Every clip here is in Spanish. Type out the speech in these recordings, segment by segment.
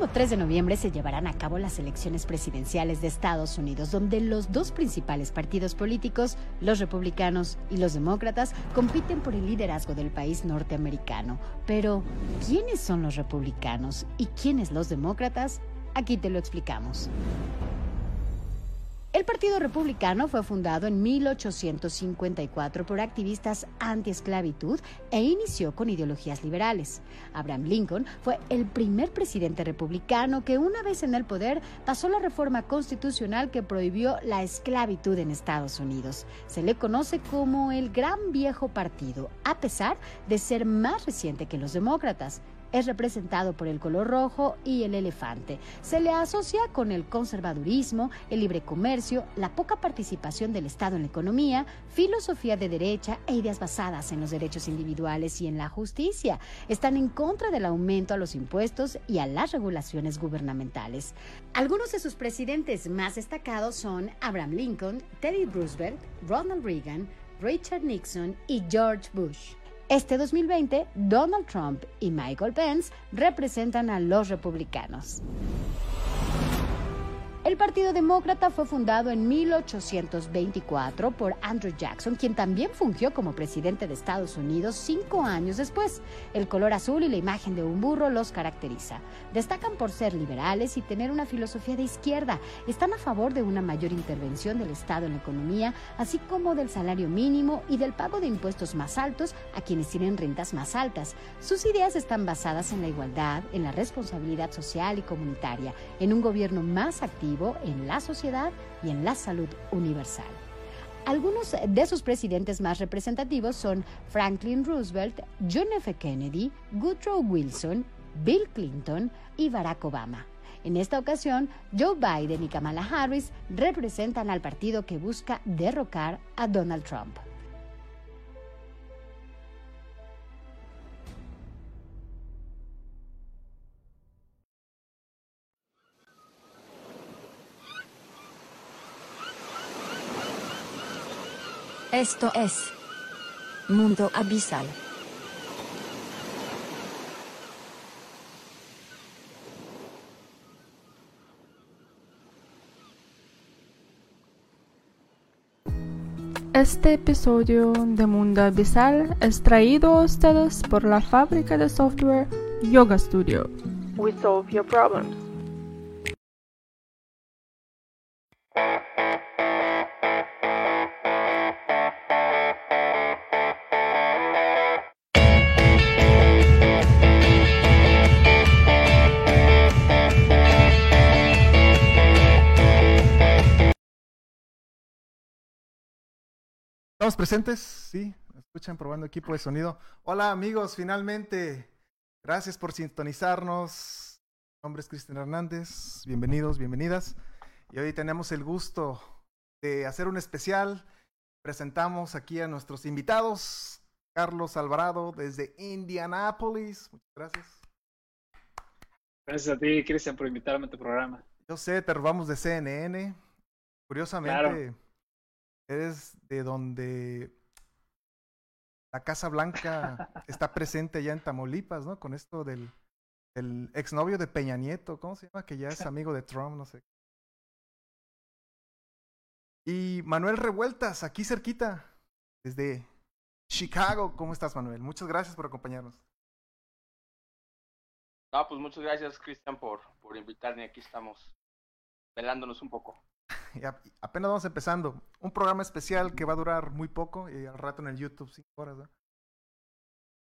próximo 3 de noviembre se llevarán a cabo las elecciones presidenciales de Estados Unidos, donde los dos principales partidos políticos, los republicanos y los demócratas, compiten por el liderazgo del país norteamericano. Pero, ¿quiénes son los republicanos y quiénes los demócratas? Aquí te lo explicamos. El Partido Republicano fue fundado en 1854 por activistas anti-esclavitud e inició con ideologías liberales. Abraham Lincoln fue el primer presidente republicano que una vez en el poder pasó la reforma constitucional que prohibió la esclavitud en Estados Unidos. Se le conoce como el Gran Viejo Partido, a pesar de ser más reciente que los demócratas es representado por el color rojo y el elefante. Se le asocia con el conservadurismo, el libre comercio, la poca participación del Estado en la economía, filosofía de derecha e ideas basadas en los derechos individuales y en la justicia. Están en contra del aumento a los impuestos y a las regulaciones gubernamentales. Algunos de sus presidentes más destacados son Abraham Lincoln, Teddy Roosevelt, Ronald Reagan, Richard Nixon y George Bush. Este 2020, Donald Trump y Michael Pence representan a los republicanos. El Partido Demócrata fue fundado en 1824 por Andrew Jackson, quien también fungió como presidente de Estados Unidos cinco años después. El color azul y la imagen de un burro los caracteriza. Destacan por ser liberales y tener una filosofía de izquierda. Están a favor de una mayor intervención del Estado en la economía, así como del salario mínimo y del pago de impuestos más altos a quienes tienen rentas más altas. Sus ideas están basadas en la igualdad, en la responsabilidad social y comunitaria, en un gobierno más activo en la sociedad y en la salud universal. Algunos de sus presidentes más representativos son Franklin Roosevelt, John F. Kennedy, Woodrow Wilson, Bill Clinton y Barack Obama. En esta ocasión, Joe Biden y Kamala Harris representan al partido que busca derrocar a Donald Trump. Esto es Mundo Abisal. Este episodio de Mundo Abisal es traído a ustedes por la fábrica de software Yoga Studio. We solve your problems. ¿Estamos presentes? Sí, escuchan probando equipo de sonido. Hola amigos, finalmente. Gracias por sintonizarnos. Mi nombre es Cristian Hernández. Bienvenidos, bienvenidas. Y hoy tenemos el gusto de hacer un especial. Presentamos aquí a nuestros invitados. Carlos Alvarado desde Indianápolis. Muchas gracias. Gracias a ti, Cristian, por invitarme a tu programa. Yo sé, te robamos de CNN. Curiosamente, eres de donde la Casa Blanca está presente allá en Tamaulipas, ¿no? Con esto del, del exnovio de Peña Nieto, ¿cómo se llama? Que ya es amigo de Trump, no sé. Y Manuel Revueltas, aquí cerquita, desde Chicago. ¿Cómo estás, Manuel? Muchas gracias por acompañarnos. No, pues muchas gracias, Cristian, por, por invitarme. Aquí estamos velándonos un poco. Apenas vamos empezando. Un programa especial que va a durar muy poco y al rato en el YouTube, cinco horas. ¿no?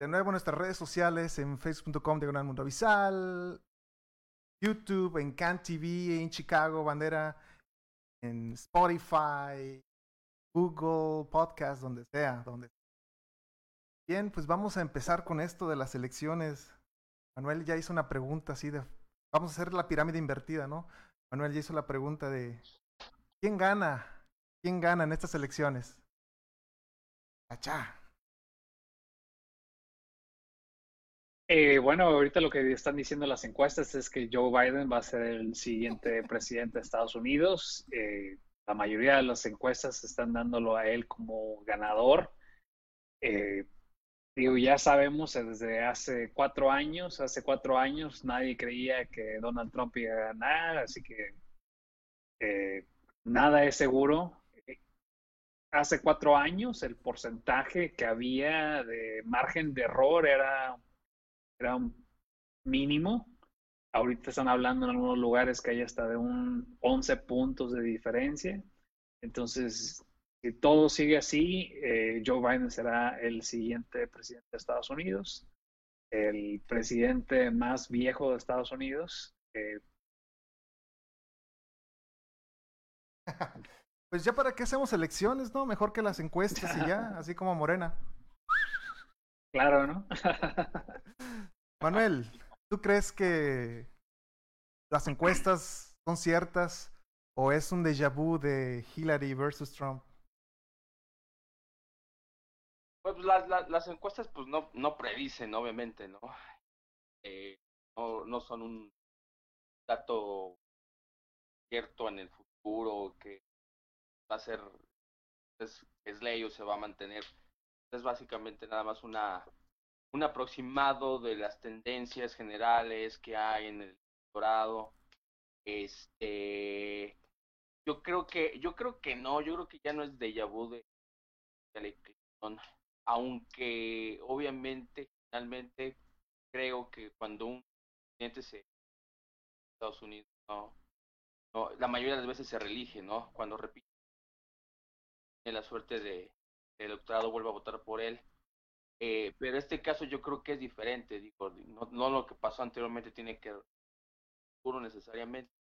De nuevo en nuestras redes sociales, en facebook.com, Diagonal Mundo Avisal, YouTube, en Can TV, en Chicago, Bandera, en Spotify, Google Podcast, donde sea, donde Bien, pues vamos a empezar con esto de las elecciones. Manuel ya hizo una pregunta así de, vamos a hacer la pirámide invertida, ¿no? Manuel ya hizo la pregunta de, ¿quién gana? ¿Quién gana en estas elecciones? Achá. Eh, bueno, ahorita lo que están diciendo las encuestas es que Joe Biden va a ser el siguiente presidente de Estados Unidos. Eh, la mayoría de las encuestas están dándolo a él como ganador. Eh, digo, ya sabemos desde hace cuatro años, hace cuatro años nadie creía que Donald Trump iba a ganar, así que nada es seguro. Hace cuatro años el porcentaje que había de margen de error era, era un mínimo. Ahorita están hablando en algunos lugares que hay hasta de un 11 puntos de diferencia. Entonces, si todo sigue así, eh, Joe Biden será el siguiente presidente de Estados Unidos, el presidente más viejo de Estados Unidos. Eh. Pues ya para qué hacemos elecciones, ¿no? Mejor que las encuestas y ya, así como Morena. Claro, ¿no? Manuel, ¿tú crees que las encuestas son ciertas o es un déjà vu de Hillary versus Trump? Pues las encuestas pues no, no predicen, obviamente, ¿no? Eh, ¿no? No son un dato cierto en el futuro que va a ser, es, es ley o se va a mantener. Es básicamente nada más una un aproximado de las tendencias generales que hay en el doctorado. Este, yo creo que, yo creo que no, yo creo que ya no es déjà vu de, de aunque obviamente finalmente creo que cuando un cliente se Estados Unidos no, no la mayoría de las veces se relige no cuando repite la suerte de el doctorado vuelva a votar por él. Eh, pero este caso yo creo que es diferente digo no, lo que pasó anteriormente tiene que puro necesariamente.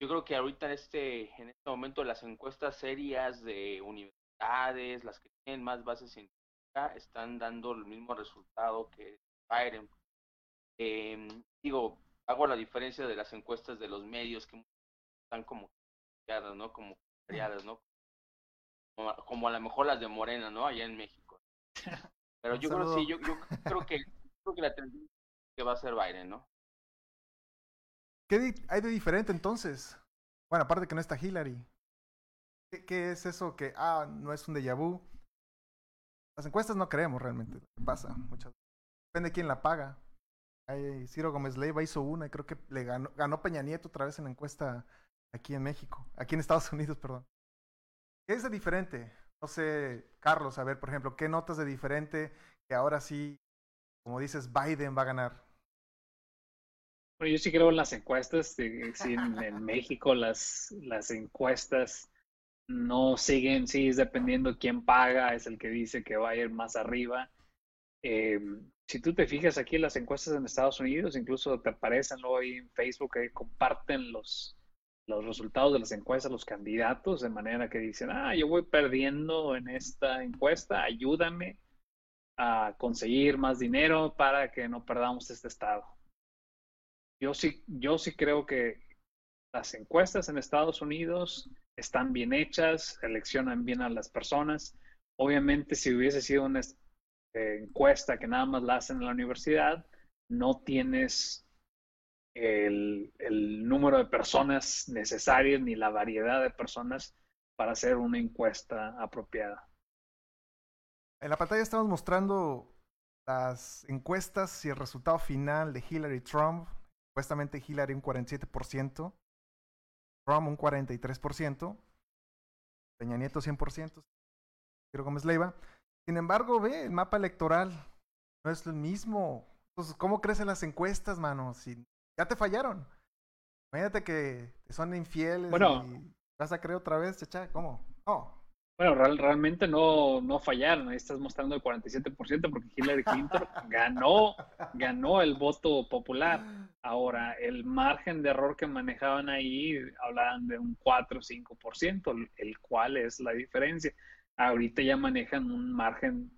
Yo creo que ahorita en este en este momento las encuestas serias de universidades las que tienen más bases científicas, están dando el mismo resultado que Biden. Eh, digo, hago la diferencia de las encuestas de los medios que están como ¿no? Como ¿no? Como, a lo mejor las de Morena, ¿no? Allá en México. Pero yo creo sí, yo, yo creo que creo que la tendencia que va a ser Biden, ¿no? ¿Qué hay de diferente entonces? Bueno, aparte que no está Hillary. ¿Qué, es eso que, ah, no es un déjà vu? Las encuestas no creemos realmente lo pasa. Muchas Depende de quién la paga. Ciro Gómez Leiva hizo una y creo que le ganó, ganó Peña Nieto otra vez en la encuesta aquí en México, aquí en Estados Unidos, perdón. ¿Qué es de diferente? No sé, Carlos, a ver, por ejemplo, ¿qué notas de diferente que ahora sí, como dices, Biden va a ganar? Bueno, yo sí creo en las encuestas, sí, en, México las, las encuestas no siguen, sí, es dependiendo quién paga, es el que dice que va a ir más arriba. Eh, si tú te fijas aquí en las encuestas en Estados Unidos, incluso te aparecen luego ahí en Facebook que comparten los, los resultados de las encuestas, los candidatos, de manera que dicen, ah, yo voy perdiendo en esta encuesta, ayúdame a conseguir más dinero para que no perdamos este estado. Yo sí, yo sí creo que las encuestas en Estados Unidos están bien hechas, seleccionan bien a las personas. Obviamente, si hubiese sido una encuesta que nada más la hacen en la universidad, no tienes el, el, número de personas necesarias ni la variedad de personas para hacer una encuesta apropiada. En la pantalla estamos mostrando las encuestas y el resultado final de Hillary Trump. Supuestamente Hillary un 47%, Trump un 43%, Peña Nieto 100%, Ciro Gómez Leiva. Sin embargo, ve, el mapa electoral no es el mismo. Entonces, ¿cómo crecen las encuestas, mano? Si ya te fallaron. Imagínate que son infieles bueno, y vas a creer otra vez, chacha, ¿cómo? No. Bueno, realmente no, no fallaron, ahí estás mostrando el 47% porque Hillary Clinton ganó, ganó el voto popular. Ahora, el margen de error que manejaban ahí hablaban de un 4 o 5%, el cual es la diferencia. Ahorita ya manejan un margen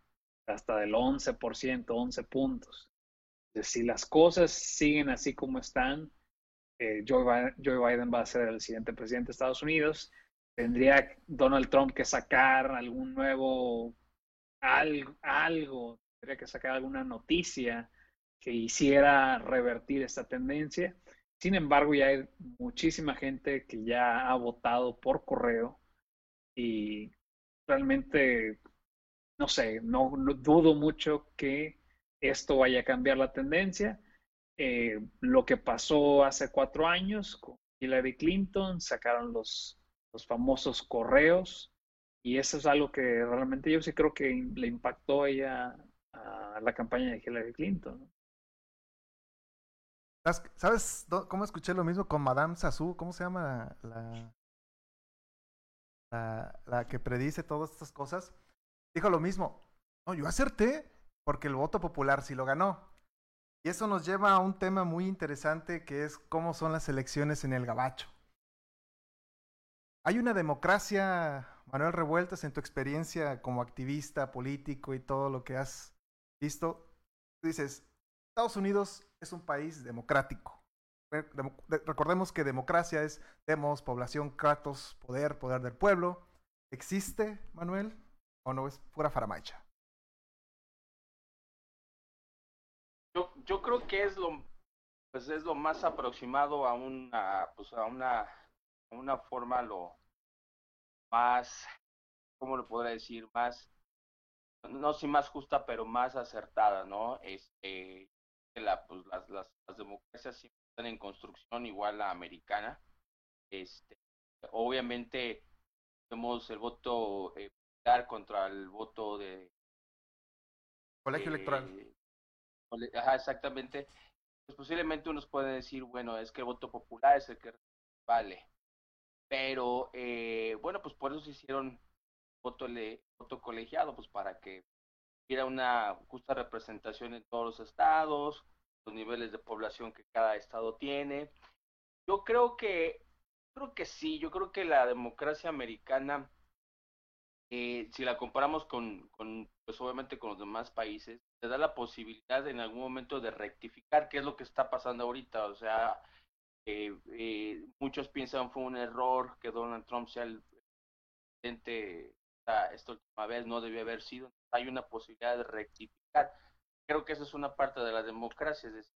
hasta del 11%, 11 puntos. Entonces, si las cosas siguen así como están, eh, Joe Biden va a ser el siguiente presidente de Estados Unidos tendría Donald Trump que sacar algún nuevo algo, algo, tendría que sacar alguna noticia que hiciera revertir esta tendencia. Sin embargo, ya hay muchísima gente que ya ha votado por correo y realmente no sé, no, dudo mucho que esto vaya a cambiar la tendencia. Eh, lo que pasó hace cuatro años con Hillary Clinton, sacaron los, los famosos correos y eso es algo que realmente yo sí creo que le impactó a ella a la campaña de Hillary Clinton. ¿Sabes cómo escuché lo mismo con Madame Sassou? ¿Cómo se llama la, la, que predice todas estas cosas? Dijo lo mismo. No, yo acerté porque el voto popular sí lo ganó. Y eso nos lleva a un tema muy interesante que es cómo son las elecciones en el gabacho. ¿Hay una democracia, Manuel Revueltas, en tu experiencia como activista, político y todo lo que has visto? Tú dices, Estados Unidos es un país democrático. Recordemos que democracia es demos, población, kratos, poder, poder del pueblo. ¿Existe, Manuel? ¿O no es pura faramacha? Yo, yo creo que es lo, pues es lo más aproximado a una, pues a una, a una forma lo más, ¿cómo lo podría decir? Más, no sé más justa, pero más acertada, ¿no? Este, la, pues, las, las, democracias están en construcción igual a la americana. Este, obviamente vemos el voto eh, contra el voto de colegio electoral. Ajá, exactamente. Pues posiblemente unos pueden decir, bueno, es que el voto popular es el que vale. Pero eh, bueno, pues por eso se hicieron voto, le, voto colegiado, pues para que hubiera una justa representación en todos los estados, los niveles de población que cada estado tiene. Yo creo que, creo que sí, yo creo que la democracia americana, eh, si la comparamos con, con, pues obviamente con los demás países, te da la posibilidad en algún momento de rectificar qué es lo que está pasando ahorita. O sea, eh, eh, muchos piensan fue un error que Donald Trump sea el presidente esta última vez, no debió haber sido hay una posibilidad de rectificar. Creo que esa es una parte de la democracia, es decir,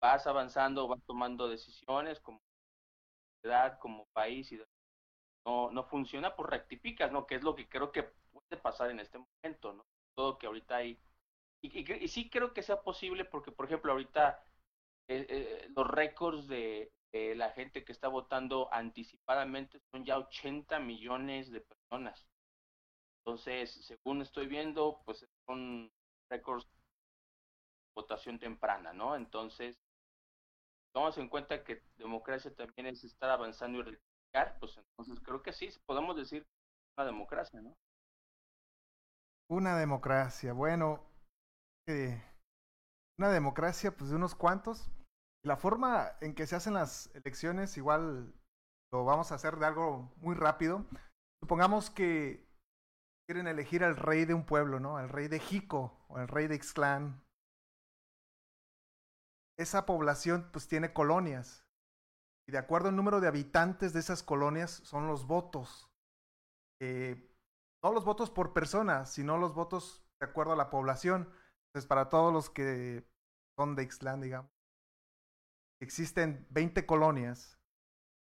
vas avanzando, vas tomando decisiones como ciudad, como país y no, no funciona, pues rectificas, ¿no? Que es lo que creo que puede pasar en este momento, ¿no? Todo que ahorita hay. Y, y, sí creo que sea posible porque, por ejemplo, ahorita eh, eh, los récords de, la gente que está votando anticipadamente son ya 80 millones de personas. Entonces, según estoy viendo, pues son récords votación temprana, ¿no? Entonces, tomamos en cuenta que democracia también es estar avanzando y rectificar, pues entonces creo que sí, podemos decir una democracia, ¿no? Una democracia, bueno, eh, una democracia pues de unos cuantos. La forma en que se hacen las elecciones igual lo vamos a hacer de algo muy rápido. Supongamos que quieren elegir al rey de un pueblo, ¿no? Al rey de Jico o al rey de Ixtlán. Esa población pues tiene colonias. Y de acuerdo al número de habitantes de esas colonias son los votos. Eh, no los votos por persona, sino los votos de acuerdo a la población. Entonces, para todos los que son de Ixtlán, digamos, existen 20 colonias.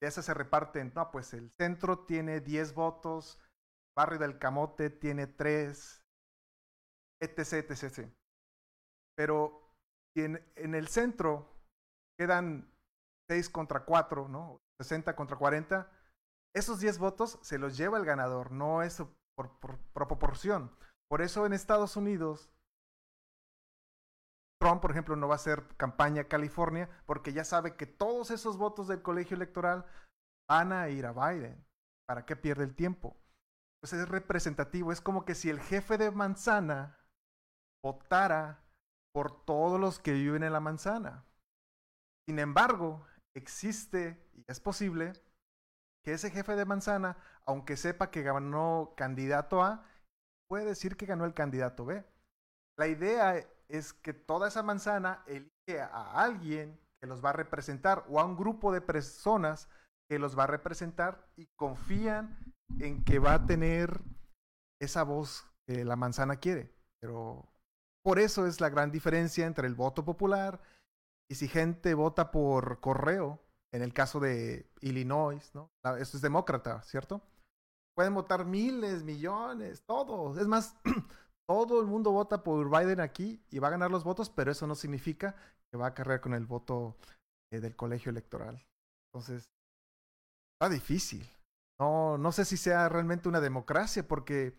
Y esas se reparten, no, pues el centro tiene 10 votos, Barrio del Camote tiene tres, etc, etc. Pero en, en el centro quedan 6 contra 4, ¿no? 60 contra 40. Esos 10 votos se los lleva el ganador, no es por, por, por proporción. Por eso en Estados Unidos Trump, por ejemplo, no va a hacer campaña California porque ya sabe que todos esos votos del colegio electoral van a ir a Biden. ¿Para qué pierde el tiempo? pues es representativo. Es como que si el jefe de manzana votara por todos los que viven en la manzana. Sin embargo, existe y es posible que ese jefe de manzana, aunque sepa que ganó candidato A, puede decir que ganó el candidato B. La idea es que toda esa manzana elige a alguien que los va a representar o a un grupo de personas que los va a representar y confían en que va a tener esa voz que la manzana quiere. Pero por eso es la gran diferencia entre el voto popular y si gente vota por correo, en el caso de Illinois, ¿no? Esto es demócrata, ¿cierto? Pueden votar miles, millones, todos. Es más, todo el mundo vota por Biden aquí y va a ganar los votos, pero eso no significa que va a cargar con el voto eh, del colegio electoral. Entonces, está difícil. No, no sé si sea realmente una democracia, porque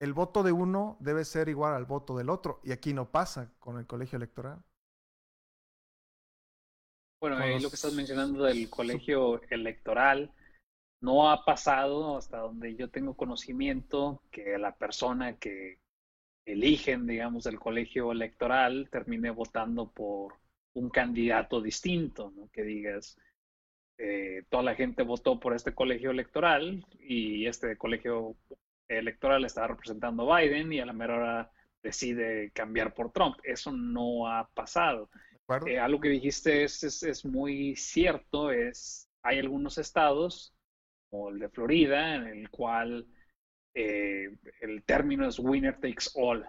el voto de uno debe ser igual al voto del otro, y aquí no pasa con el colegio electoral. Bueno, ahí lo que estás mencionando del colegio electoral, no ha pasado hasta donde yo tengo conocimiento que la persona que eligen, digamos, el colegio electoral termine votando por un candidato distinto, ¿no? Que digas, eh, toda la gente votó por este colegio electoral y este colegio electoral estaba representando a Biden y a la mera hora decide cambiar por Trump. Eso no ha pasado. Eh, algo que dijiste es, es, muy cierto, es hay algunos estados, como el de Florida, en el cual eh, el término es winner takes all.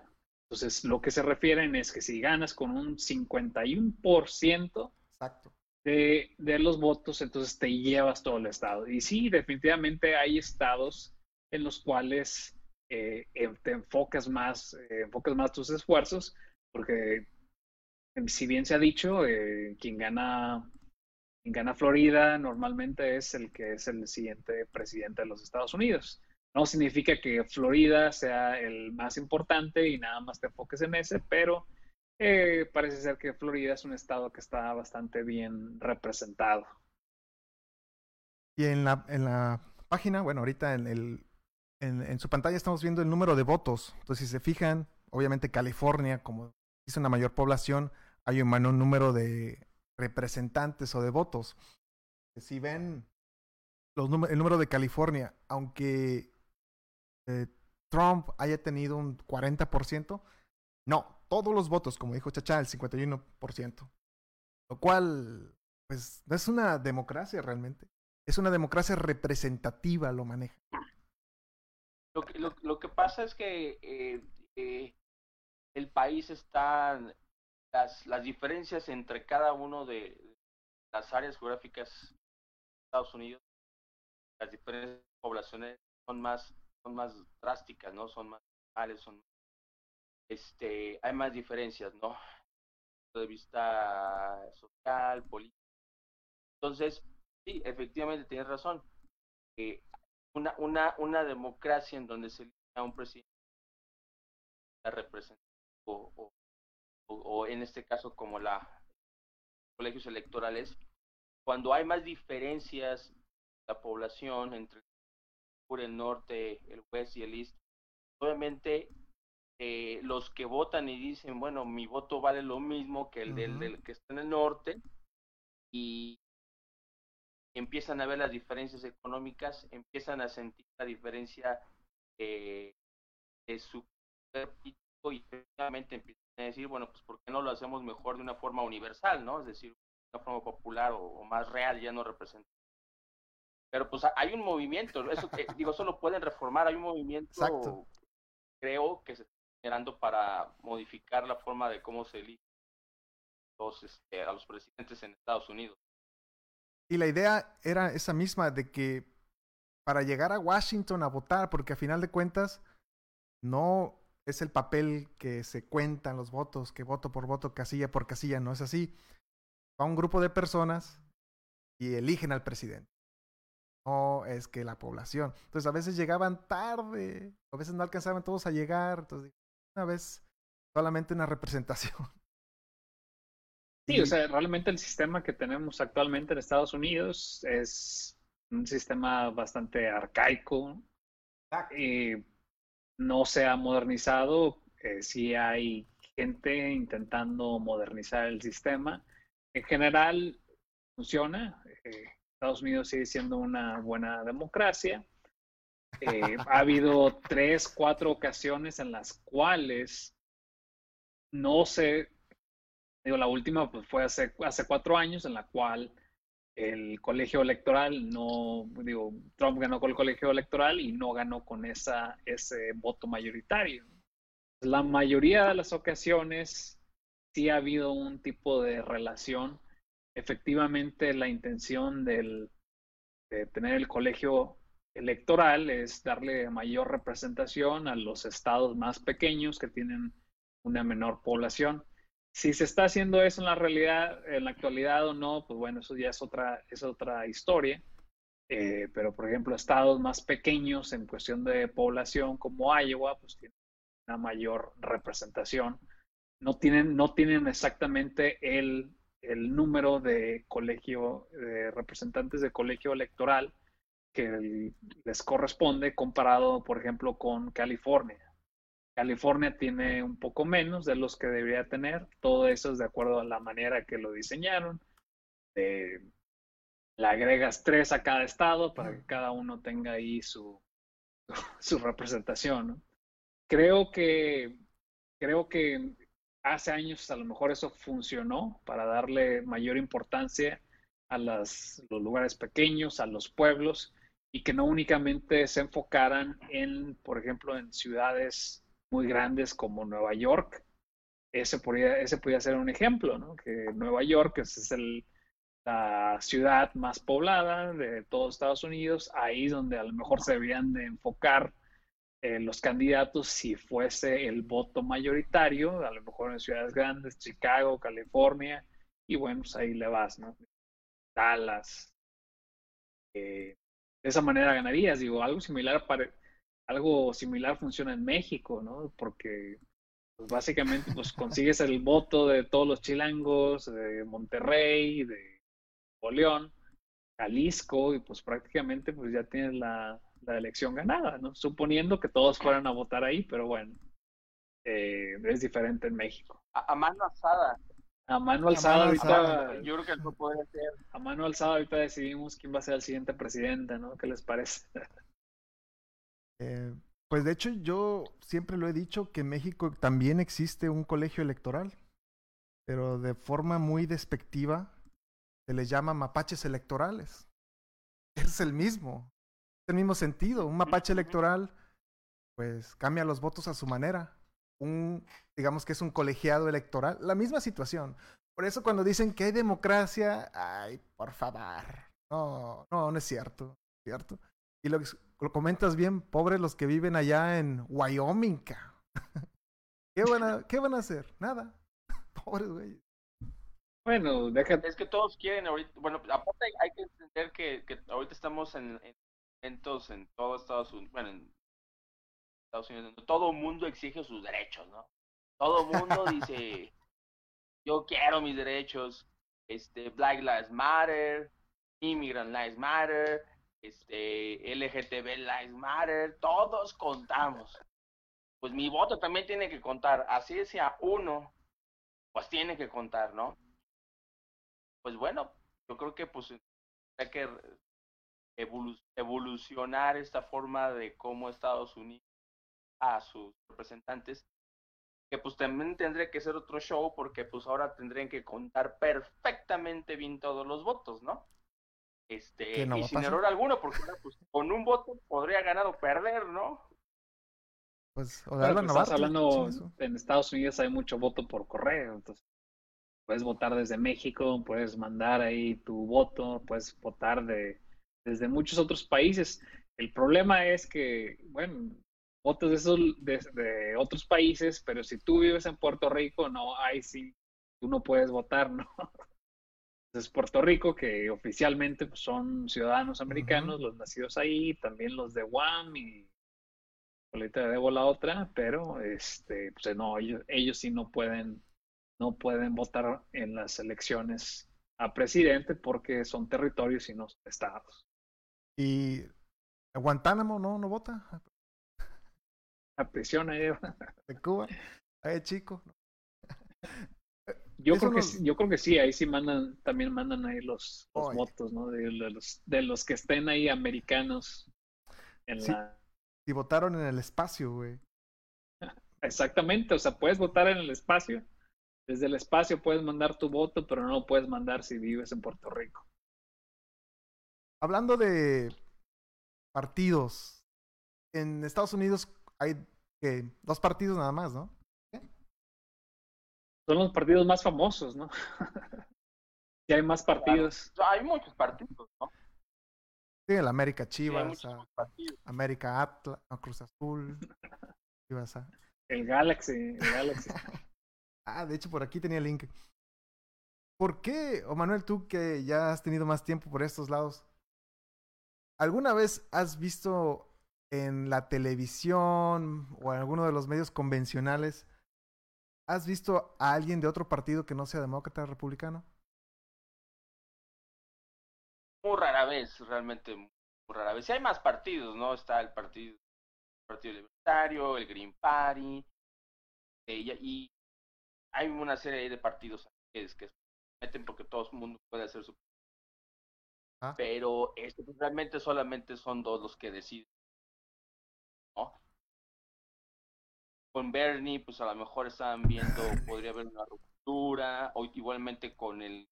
Entonces, lo que se refieren es que si ganas con un 51% Exacto de, los votos, entonces te llevas todo el estado. Y sí, definitivamente hay estados en los cuales eh, te enfocas más, eh, enfocas más tus esfuerzos, porque si bien se ha dicho, eh, quien gana quien gana Florida normalmente es el que es el siguiente presidente de los Estados Unidos. No significa que Florida sea el más importante y nada más te enfoques en ese, pero eh, parece ser que Florida es un estado que está bastante bien representado. Y en la, en la página, bueno, ahorita en, el, en, su pantalla estamos viendo el número de votos. Entonces, si se fijan, obviamente California, como es una mayor población, hay un número de representantes o de votos. Si ven los el número de California, aunque eh, Trump haya tenido un 40%, no, todos los votos, como dijo Chacha, el 51%. Lo cual, pues, no es una democracia realmente. Es una democracia representativa, lo maneja. Lo que, lo, que pasa es que eh, eh, el país está, las, las diferencias entre cada uno de las áreas geográficas de Estados Unidos, las diferentes poblaciones son más, son más drásticas, ¿no? Son más son este, hay más diferencias, ¿no? de vista social, político. Entonces, sí, efectivamente tienes razón. que una, una, una democracia en donde se elige a un presidente representa o, o, o, en este caso como la colegios electorales, cuando hay más diferencias la población entre el norte, el oeste y el este, obviamente eh, los que votan y dicen, bueno, mi voto vale lo mismo que el del, que está en el norte, y empiezan a ver las diferencias económicas, empiezan a sentir la diferencia eh, de su y efectivamente empiezan a decir, bueno, pues ¿por qué no lo hacemos mejor de una forma universal, no? Es decir, de una forma popular o, más real, ya no representa. Pero pues hay un movimiento, eso que digo, solo pueden reformar, hay un movimiento, creo que se generando para modificar la forma de cómo se elige los, este, a los presidentes en Estados Unidos. Y la idea era esa misma de que para llegar a Washington a votar, porque a final de cuentas no es el papel que se cuentan los votos, que voto por voto, casilla por casilla, no es así. Va un grupo de personas y eligen al presidente. No es que la población. Entonces a veces llegaban tarde, a veces no alcanzaban todos a llegar. Entonces una vez solamente una representación. Sí, o sea, realmente el sistema que tenemos actualmente en Estados Unidos es un sistema bastante arcaico. y no se ha modernizado. Eh, sí hay gente intentando modernizar el sistema. En general, funciona. Eh, Estados Unidos sigue siendo una buena democracia. Eh, ha habido tres, cuatro ocasiones en las cuales no sé, digo, la última pues, fue hace, hace cuatro años en la cual el colegio electoral no, digo, Trump ganó con el colegio electoral y no ganó con esa, ese voto mayoritario. La mayoría de las ocasiones sí ha habido un tipo de relación. Efectivamente, la intención del, de tener el colegio electoral es darle mayor representación a los estados más pequeños que tienen una menor población. Si se está haciendo eso en la realidad, en la actualidad o no, pues bueno, eso ya es otra, es otra historia. Eh, pero, por ejemplo, estados más pequeños en cuestión de población como Iowa, pues tienen una mayor representación. No tienen, no tienen exactamente el, el número de colegio, de representantes de colegio electoral que les corresponde comparado, por ejemplo, con California. California tiene un poco menos de los que debería tener. Todo eso es de acuerdo a la manera que lo diseñaron. le agregas tres a cada estado para que cada uno tenga ahí su, su representación. Creo que creo que hace años a lo mejor eso funcionó para darle mayor importancia a los lugares pequeños, a los pueblos, y que no únicamente se enfocaran en, por ejemplo, en ciudades muy grandes como Nueva York. Ese podría, ese podría ser un ejemplo, ¿no? Que Nueva York es el, la ciudad más poblada de todos Estados Unidos, ahí donde a lo mejor se deberían de enfocar eh, los candidatos si fuese el voto mayoritario, a lo mejor en ciudades grandes, Chicago, California, y bueno, pues ahí le vas, ¿no? Dallas. Eh, de esa manera ganarías, digo, algo similar para, algo similar funciona en México, ¿no? Porque pues, básicamente pues consigues el voto de todos los chilangos, de Monterrey, de León, Jalisco, y pues prácticamente pues ya tienes la, la elección ganada, ¿no? Suponiendo que todos fueran a votar ahí, pero bueno, eh, es diferente en México. A, mano alzada. A mano alzada ahorita. Yo creo que eso puede ser. A mano alzada ahorita decidimos quién va a ser el siguiente presidente, ¿no? ¿Qué les parece? Eh, pues de hecho yo siempre lo he dicho que en México también existe un colegio electoral, pero de forma muy despectiva se les llama mapaches electorales. Es el mismo, es el mismo sentido. Un mapache electoral pues cambia los votos a su manera. Un, digamos que es un colegiado electoral, la misma situación. Por eso cuando dicen que hay democracia, ay, por favor. No, no, no es cierto, ¿cierto? Y lo, lo comentas bien, pobres los que viven allá en Wyoming. ¿Qué van a, qué van a hacer? Nada. Pobres güey. Bueno, déjate. Es que todos quieren ahorita, bueno, aparte hay, que entender que, que, ahorita estamos en, en eventos en todo Estados Unidos, bueno, en Estados Unidos, todo el mundo exige sus derechos, ¿no? Todo mundo dice, yo quiero mis derechos, este, Black Lives Matter, Immigrant Lives Matter, este, LGTB Lives Matter, todos contamos. Pues mi voto también tiene que contar, así sea uno, pues tiene que contar, ¿no? Pues bueno, yo creo que pues hay que evolucionar esta forma de cómo Estados Unidos a sus representantes que pues también tendría que ser otro show porque pues ahora tendrían que contar perfectamente bien todos los votos, ¿no? Este, y sin error alguno, porque pues, con un voto podría ganar o perder, ¿no? Pues, o pues, estás hablando, en Estados Unidos hay mucho voto por correo, entonces puedes votar desde México, puedes mandar ahí tu voto, puedes votar de, desde muchos otros países. El problema es que, bueno, votos de, esos, de, otros países, pero si tú vives en Puerto Rico, no, ahí sí, tú no puedes votar, ¿no? es Puerto Rico, que oficialmente pues, son ciudadanos americanos, los nacidos ahí, también los de Guam y ahorita debo la otra, pero este, pues no, ellos, ellos sí no pueden, no pueden votar en las elecciones a presidente porque son territorios y no son estados. Y Guantánamo no, no vota. A prisión ahí. De Cuba. Ahí chico. Yo creo, que, yo creo que sí, ahí sí mandan, también mandan ahí los, votos, ¿no? De, los, de los que estén ahí americanos en la... Y votaron en el espacio, güey. Exactamente, o sea, puedes votar en el espacio. Desde el espacio puedes mandar tu voto, pero no puedes mandar si vives en Puerto Rico. Hablando de partidos, en Estados Unidos hay dos partidos nada más, ¿no? Son los partidos más famosos, ¿no? y hay más partidos. Hay muchos partidos, ¿no? Sí, el América Chivas, América Atlas, Cruz Azul, Chivas. El Galaxy, el Galaxy. ah, de hecho por aquí tenía el link. ¿Por qué, o Manuel, tú que ya has tenido más tiempo por estos lados, ¿alguna vez has visto en la televisión o en alguno de los medios convencionales, has visto a alguien de otro partido que no sea demócrata republicano? Muy rara vez, realmente muy rara vez. Si hay más partidos, ¿no? Está el partido, partido Libertario, el Green Party, eh, y, hay una serie de partidos que, que se meten porque todo el mundo puede hacer su ah. pero este, pues, realmente solamente son dos los que deciden con Bernie, pues a lo mejor estaban viendo, podría haber una ruptura, o igualmente con el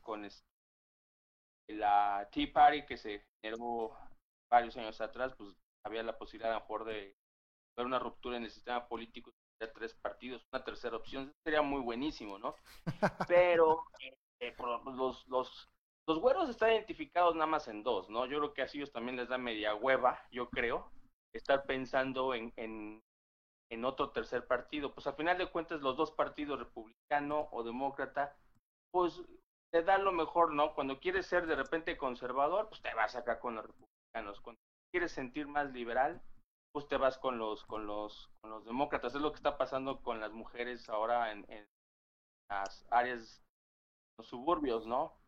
con este, la Tea Party que se generó varios años atrás, pues había la posibilidad a lo mejor de ver una ruptura en el sistema político de tres partidos, una tercera opción, sería muy buenísimo, ¿no? Pero eh, pues, los, los, los güeros están identificados nada más en dos, ¿no? Yo creo que así ellos también les da media hueva, yo creo, estar pensando en, en, en otro tercer partido. Pues al final de cuentas los dos partidos, republicano o demócrata, pues te da lo mejor, ¿no? Cuando quieres ser de repente conservador, pues te vas acá con los republicanos. Cuando quieres sentir más liberal, pues te vas con los, con los, con los demócratas. Es lo que está pasando con las mujeres ahora en, en las áreas, los suburbios, ¿no?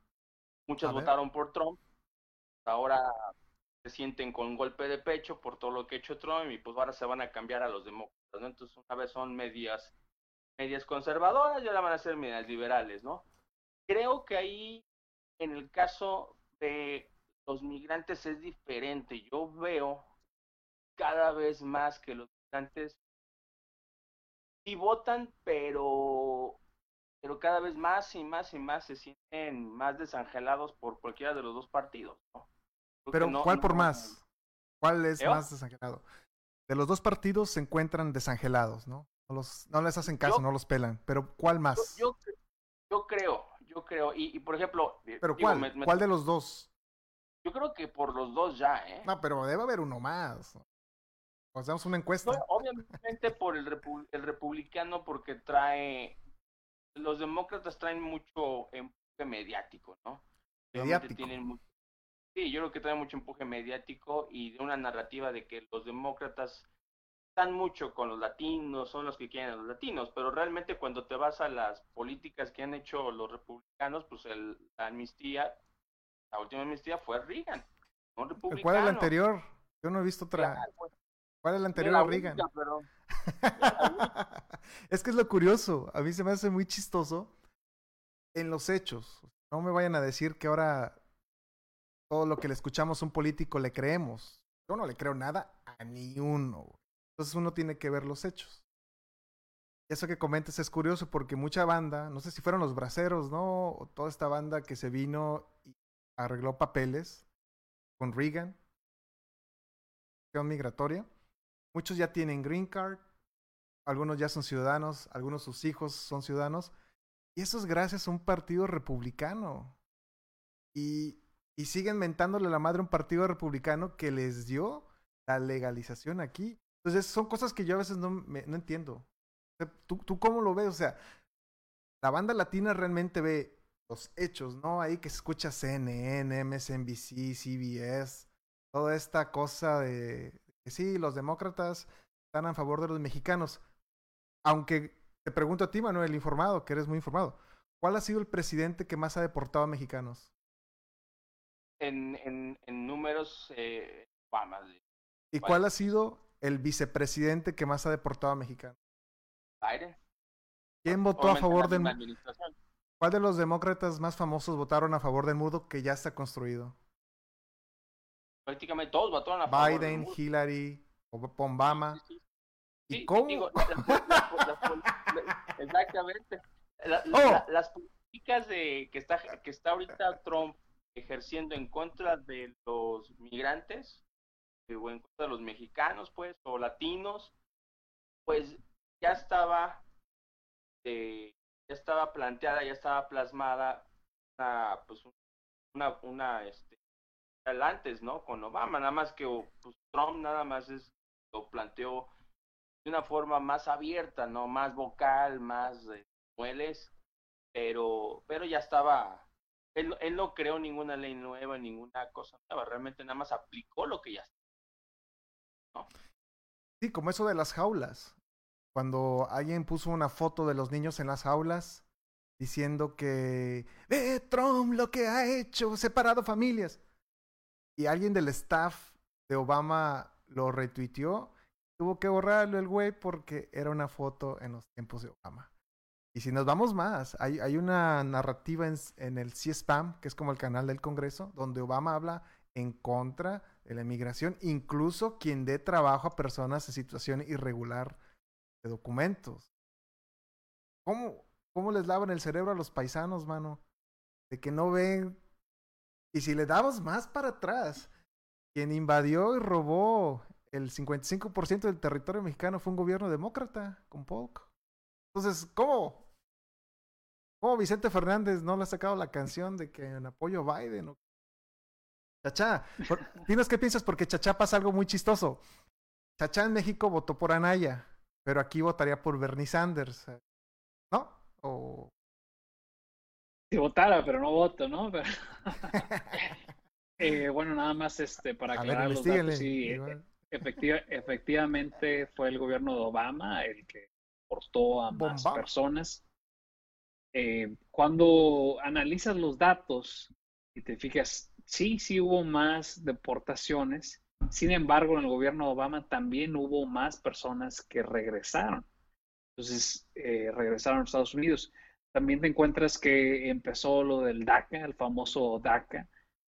Muchas votaron por Trump. Ahora se sienten con un golpe de pecho por todo lo que ha hecho Trump y pues ahora se van a cambiar a los demócratas, ¿no? Entonces una vez son medias, medias conservadoras y ahora van a ser medias liberales, ¿no? Creo que ahí, en el caso de los migrantes es diferente. Yo veo cada vez más que los migrantes sí votan, pero pero cada vez más y más y más se sienten más desangelados por cualquiera de los dos partidos, ¿no? Pero ¿cuál por más? ¿Cuál es más desangelado? De los dos partidos se encuentran desangelados, ¿no? No, los, no les hacen caso, no los pelan. Pero ¿cuál más? Yo, yo, creo, yo creo. Y, por ejemplo... ¿Pero cuál? ¿Cuál de los dos? Yo creo que por los dos ya, ¿eh? No, pero debe haber uno más. Hacemos una encuesta. obviamente por el, el republicano porque trae... Los demócratas traen mucho empuje mediático, ¿no? Mediático. Tienen mucho Sí, yo creo que trae mucho empuje mediático y de una narrativa de que los demócratas están mucho con los latinos, son los que quieren a los latinos, pero realmente cuando te vas a las políticas que han hecho los republicanos, pues el, la amnistía, la última amnistía fue Reagan, republicano. ¿Cuál es la anterior? Yo no he visto otra. ¿Cuál es la anterior a Reagan? es que es lo curioso, a mí se me hace muy chistoso en los hechos. No me vayan a decir que ahora todo lo que le escuchamos a un político le creemos. Yo no le creo nada a ni uno. Entonces uno tiene que ver los hechos. Eso que comentes es curioso porque mucha banda, no sé si fueron los braceros, ¿no? O toda esta banda que se vino y arregló papeles con Reagan, migratoria. Muchos ya tienen green card, algunos ya son ciudadanos, algunos sus hijos son ciudadanos. Y eso es gracias a un partido republicano. Y y siguen mentándole la madre a un partido republicano que les dio la legalización aquí. Entonces, son cosas que yo a veces no, no entiendo. ¿Tú, ¿Tú cómo lo ves? O sea, la banda latina realmente ve los hechos, ¿no? Ahí que se escucha CNN, MSNBC, CBS, toda esta cosa de que sí, los demócratas están a favor de los mexicanos. Aunque te pregunto a ti, Manuel, informado, que eres muy informado, ¿cuál ha sido el presidente que más ha deportado a mexicanos? En, en, en números, eh, ¿Y cuál ha sido el vicepresidente que más ha deportado a mexicanos? Biden. ¿Quién votó a favor del ¿Cuál de los demócratas más famosos votaron a favor del muro que ya está construido? Prácticamente todos votaron a favor Biden, Hillary, Obama. ¿Y cómo? exactamente. oh. las políticas de que está que está ahorita Trump ejerciendo en contra de los migrantes eh, o en contra de los mexicanos, pues, o latinos, pues ya estaba, eh, ya estaba planteada, ya estaba plasmada una, pues, una, una, este, antes, ¿no? Con Obama, nada más que pues, Trump nada más es, lo planteó de una forma más abierta, ¿no? Más vocal, más de mueles, pero, pero ya estaba, él, no creó ninguna ley nueva, ninguna cosa nueva, realmente nada más aplicó lo que ya está. Sí, como eso de las jaulas. Cuando alguien puso una foto de los niños en las jaulas diciendo que, Trump lo que ha hecho, separado familias. Y alguien del staff de Obama lo retuiteó, tuvo que borrarlo el güey porque era una foto en los tiempos de Obama. Y si nos vamos más, hay, una narrativa en, en el C-SPAM, que es como el canal del Congreso, donde Obama habla en contra de la inmigración, incluso quien dé trabajo a personas en situación irregular de documentos. ¿Cómo, ¿Cómo les lavan el cerebro a los paisanos, mano? De que no ven. Y si le damos más para atrás, quien invadió y robó el 55% del territorio mexicano fue un gobierno demócrata con Polk. Entonces, ¿cómo? ¿Cómo Vicente Fernández no le ha sacado la canción de que en apoyo a Biden? Chachá, dinos qué piensas porque Chachá pasa algo muy chistoso. Chachá en México votó por Anaya, pero aquí votaría por Bernie Sanders. ¿No? O... Si votara, pero no voto, ¿no? eh, bueno, nada más este para aclarar los datos, sí, efectiva, efectivamente fue el gobierno de Obama el que portó a más Bomba. personas. Eh, cuando analizas los datos y te fijas, sí, sí hubo más deportaciones. Sin embargo, en el gobierno de Obama también hubo más personas que regresaron. Entonces, eh, regresaron a Estados Unidos. También te encuentras que empezó lo del DACA, el famoso DACA,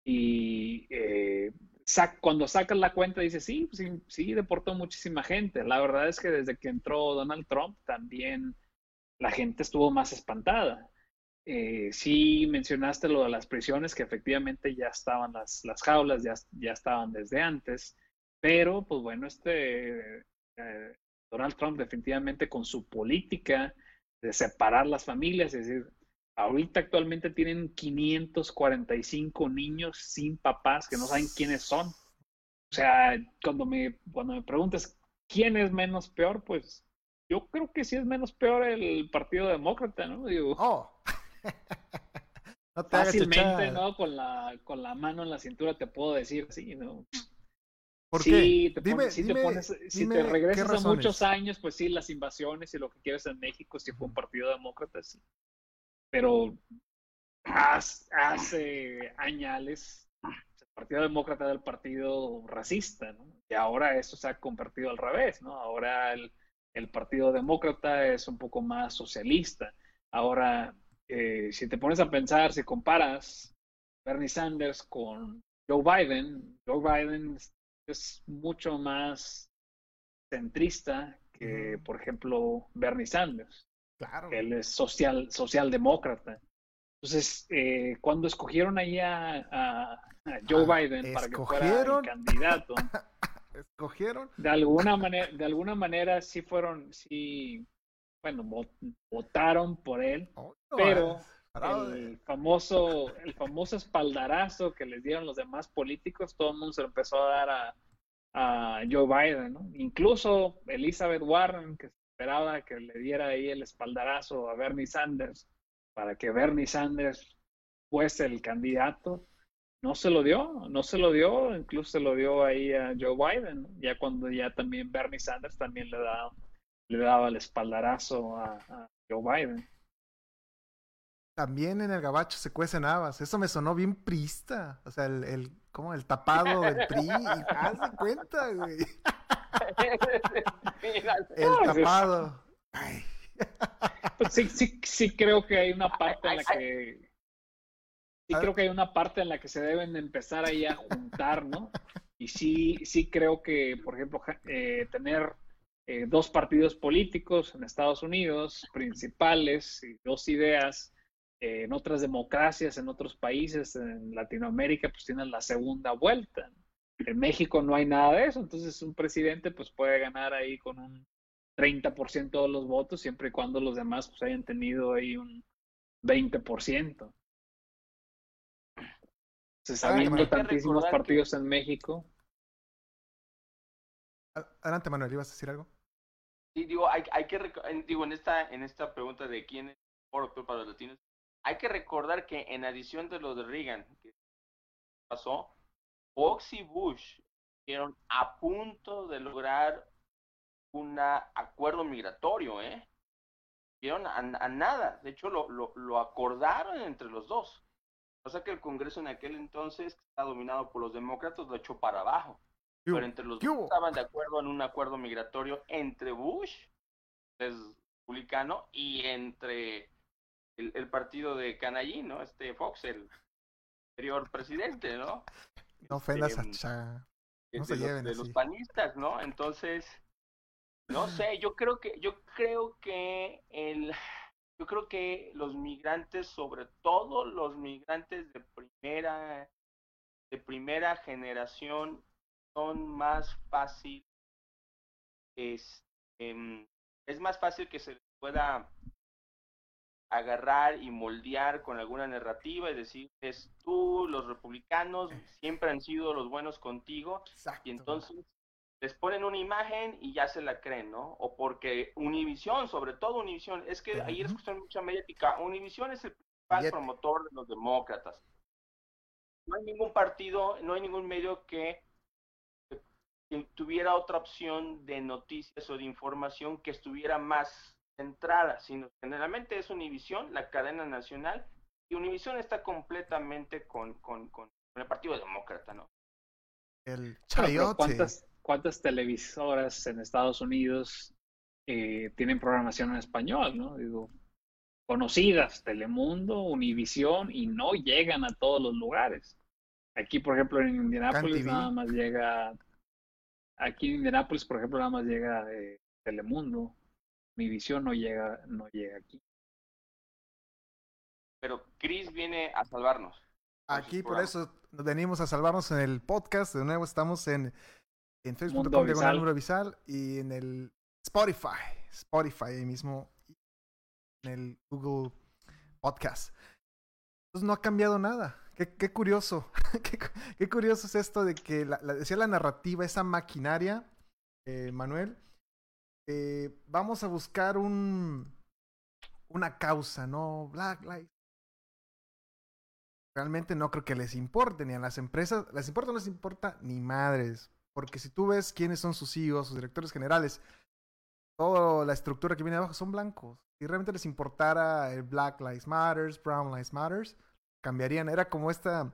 y eh, cuando sacas la cuenta dices, sí, sí, sí, deportó muchísima gente. La verdad es que desde que entró Donald Trump también la gente estuvo más espantada. Eh, sí mencionaste lo de las prisiones, que efectivamente ya estaban las, las jaulas, ya, ya estaban desde antes, pero pues bueno, este eh, Donald Trump definitivamente con su política de separar las familias, es decir, ahorita actualmente tienen 545 niños sin papás que no saben quiénes son. O sea, cuando me, cuando me preguntas quién es menos peor, pues yo creo que sí es menos peor el Partido Demócrata, ¿no? Digo, oh. no fácilmente, ¿no? Con la, con la mano en la cintura te puedo decir, sí, ¿no? ¿Por sí, qué? Te dime, pones, dime, te pones, si te regresas a muchos años, pues sí, las invasiones y lo que quieres en México, sí fue un partido demócrata, sí. Pero hace, hace años el partido demócrata era el partido racista, ¿no? Y ahora eso se ha convertido al revés, ¿no? Ahora el, el partido demócrata es un poco más socialista. Ahora, eh, si te pones a pensar, si comparas Bernie Sanders con Joe Biden, Joe Biden es mucho más centrista que, por ejemplo, Bernie Sanders. Claro. Él es social, socialdemócrata. Entonces, eh, cuando escogieron ahí a, a, a Joe Ah, Biden para que fuera el candidato, ¿Escogieron? de alguna manera, de alguna manera sí fueron, sí, bueno, vo- votaron por él, Oh, no, pero de- el famoso, el famoso espaldarazo que les dieron los demás políticos, todo el mundo se lo empezó a dar a, a Joe Biden, ¿no? Incluso Elizabeth Warren, que esperaba que le diera ahí el espaldarazo a Bernie Sanders para que Bernie Sanders fuese el candidato, no se lo dio, no se lo dio, incluso se lo dio ahí a Joe Biden, ya cuando ya también Bernie Sanders también le daba, le daba el espaldarazo a, a Joe Biden. También en el gabacho se cuecen habas. Eso me sonó bien prista. O sea, el, el como el tapado del PRI. Haz de cuenta, güey. El No, tapado. Ay. Pues sí, sí, sí creo que hay una parte en la que sí creo que hay una parte en la que se deben de empezar ahí a juntar, ¿no? Y sí, sí creo que, por ejemplo, eh, tener eh, dos partidos políticos en Estados Unidos principales y dos ideas eh, en otras democracias, en otros países, en Latinoamérica, pues tienen la segunda vuelta. En México no hay nada de eso, entonces un presidente pues puede ganar ahí con un 30% de los votos, siempre y cuando los demás pues, hayan tenido ahí un 20%. Se están viendo tantísimos partidos en México. Adelante, Manuel, ¿ibas a decir algo? Sí, digo, hay, hay que, digo, en esta, en esta pregunta de quién es el para los latinos, hay que recordar que en adición de lo de Reagan, que pasó, Fox y Bush estuvieron a punto de lograr un acuerdo migratorio, ¿eh? Estuvieron a, a, nada, de hecho lo, lo, lo acordaron entre los dos. O sea que el Congreso en aquel entonces, que está dominado por los demócratas, lo echó para abajo. Pero entre los dos estaban de acuerdo en un acuerdo migratorio entre Bush, es republicano, y entre el, partido de Canallí, ¿no? Este Fox, el anterior presidente, ¿no? No ofendas este, a No se de, los, panistas, ¿no? Entonces, no sé, yo creo que, yo creo que el, yo creo que los migrantes, sobre todo los migrantes de primera, de primera generación, son más fácil, es, em, es más fácil que se pueda agarrar y moldear con alguna narrativa y decir, es tú, los republicanos siempre han sido los buenos contigo, y entonces les ponen una imagen y ya se la creen, ¿no? O porque Univision, sobre todo Univision, es que ahí es cuestión mucha mediática, Univision es el principal promotor de los demócratas. No hay ningún partido, no hay ningún medio que tuviera otra opción de noticias o de información que estuviera más centrada, sino generalmente es Univisión, la cadena nacional, y Univisión está completamente con, con, con el Partido Demócrata, ¿no? El ¿cuántas, ¿Cuántas televisoras en Estados Unidos eh, tienen programación en español, no? Digo, conocidas, Telemundo, Univisión, y no llegan a todos los lugares. Aquí, por ejemplo, en Indianápolis nada más llega, aquí en Indianápolis, por ejemplo, nada más llega eh, Telemundo mi visión no llega, no llega aquí. Pero Chris viene a salvarnos. Aquí por eso venimos a salvarnos en el podcast. De nuevo estamos en, en facebook.com diagonal Visal y en el Spotify. Spotify ahí mismo. En el Google Podcast. Entonces no ha cambiado nada. Qué, qué curioso. qué, curioso es esto de que la, decía la narrativa, esa maquinaria, eh, Manuel, eh, vamos a buscar un, una causa, ¿no? Black Lives. Realmente no creo que les importe, ni a las empresas, les importa no les importa ni madres. Porque si tú ves quiénes son sus CEOs, sus directores generales, toda la estructura que viene abajo son blancos. Si realmente les importara el Black Lives Matters, Brown Lives Matters, cambiarían. Era como esta,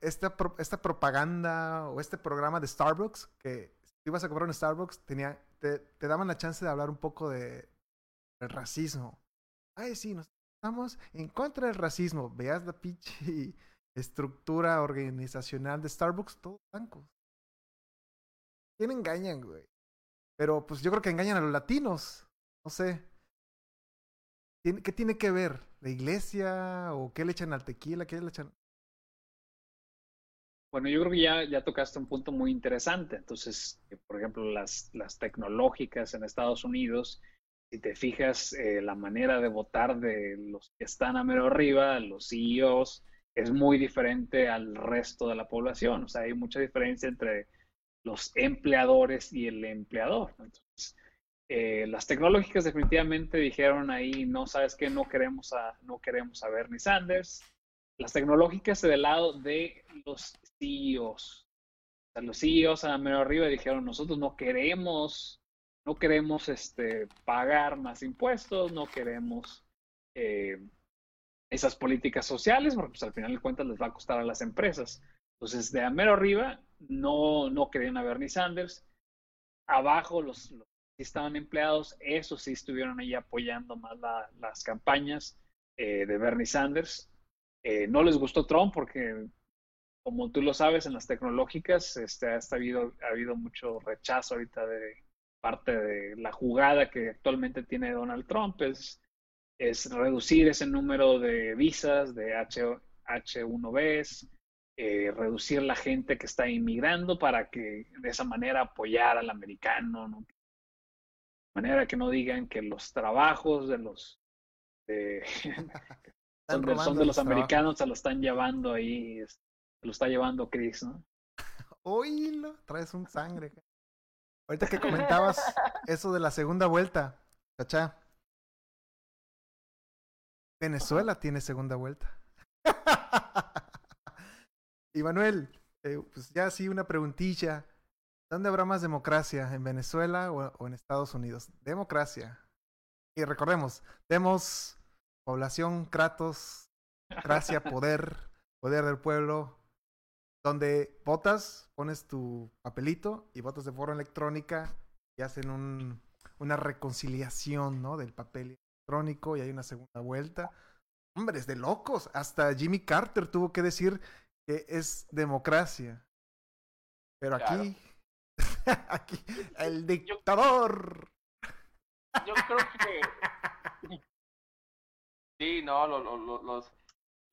esta, esta propaganda o este programa de Starbucks que si ibas a comprar un Starbucks tenía te, daban la chance de hablar un poco de racismo. Ay, sí, nos estamos en contra del racismo. Veas la pinche estructura organizacional de Starbucks, todos blancos. ¿Quién engañan, güey? Pero pues yo creo que engañan a los latinos. No sé. ¿Qué tiene que ver? ¿La iglesia? ¿O qué le echan al tequila? ¿Qué le echan? Bueno, yo creo que ya, ya tocaste un punto muy interesante. Entonces, por ejemplo, las, las tecnológicas en Estados Unidos, si te fijas, eh, la manera de votar de los que están a mero arriba, los CEOs, es muy diferente al resto de la población. O sea, hay mucha diferencia entre los empleadores y el empleador. Entonces, eh, las tecnológicas definitivamente dijeron ahí, no sabes qué, no queremos a, no queremos a Bernie Sanders. Las tecnológicas del lado de los Los CEOs a menos arriba dijeron, nosotros no queremos, no queremos este, pagar más impuestos, no queremos eh, esas políticas sociales, porque pues, al final de cuentas les va a costar a las empresas. Entonces, de a mero arriba, no, no querían a Bernie Sanders. Abajo, los, que estaban empleados, esos sí estuvieron ahí apoyando más las campañas eh, de Bernie Sanders. Eh, no les gustó Trump porque como tú lo sabes, en las tecnológicas este, ha, habido, ha habido mucho rechazo ahorita de parte de la jugada que actualmente tiene Donald Trump, es, es reducir ese número de visas, de H, H1Bs, eh, reducir la gente que está inmigrando para que de esa manera apoyar al americano, ¿no? de manera que no digan que los trabajos de los de, Son de, son de los americanos, se lo están llevando ahí, se lo está llevando Chris, ¿no? Oílo, traes un sangre. Ahorita que comentabas eso de la segunda vuelta, ¿cachá? Venezuela tiene segunda vuelta. y Manuel, eh, pues ya sí una preguntilla. ¿Dónde habrá más democracia? ¿En Venezuela o, en Estados Unidos? Democracia. Y recordemos, demos población, Kratos, gracia, poder, poder del pueblo, donde votas, pones tu papelito y votas de forma electrónica y hacen un, una reconciliación ¿no? del papel electrónico y hay una segunda vuelta. Hombre, es de locos. Hasta Jimmy Carter tuvo que decir que es democracia. Pero aquí, aquí, el dictador. Yo, creo que... Sí, no, los...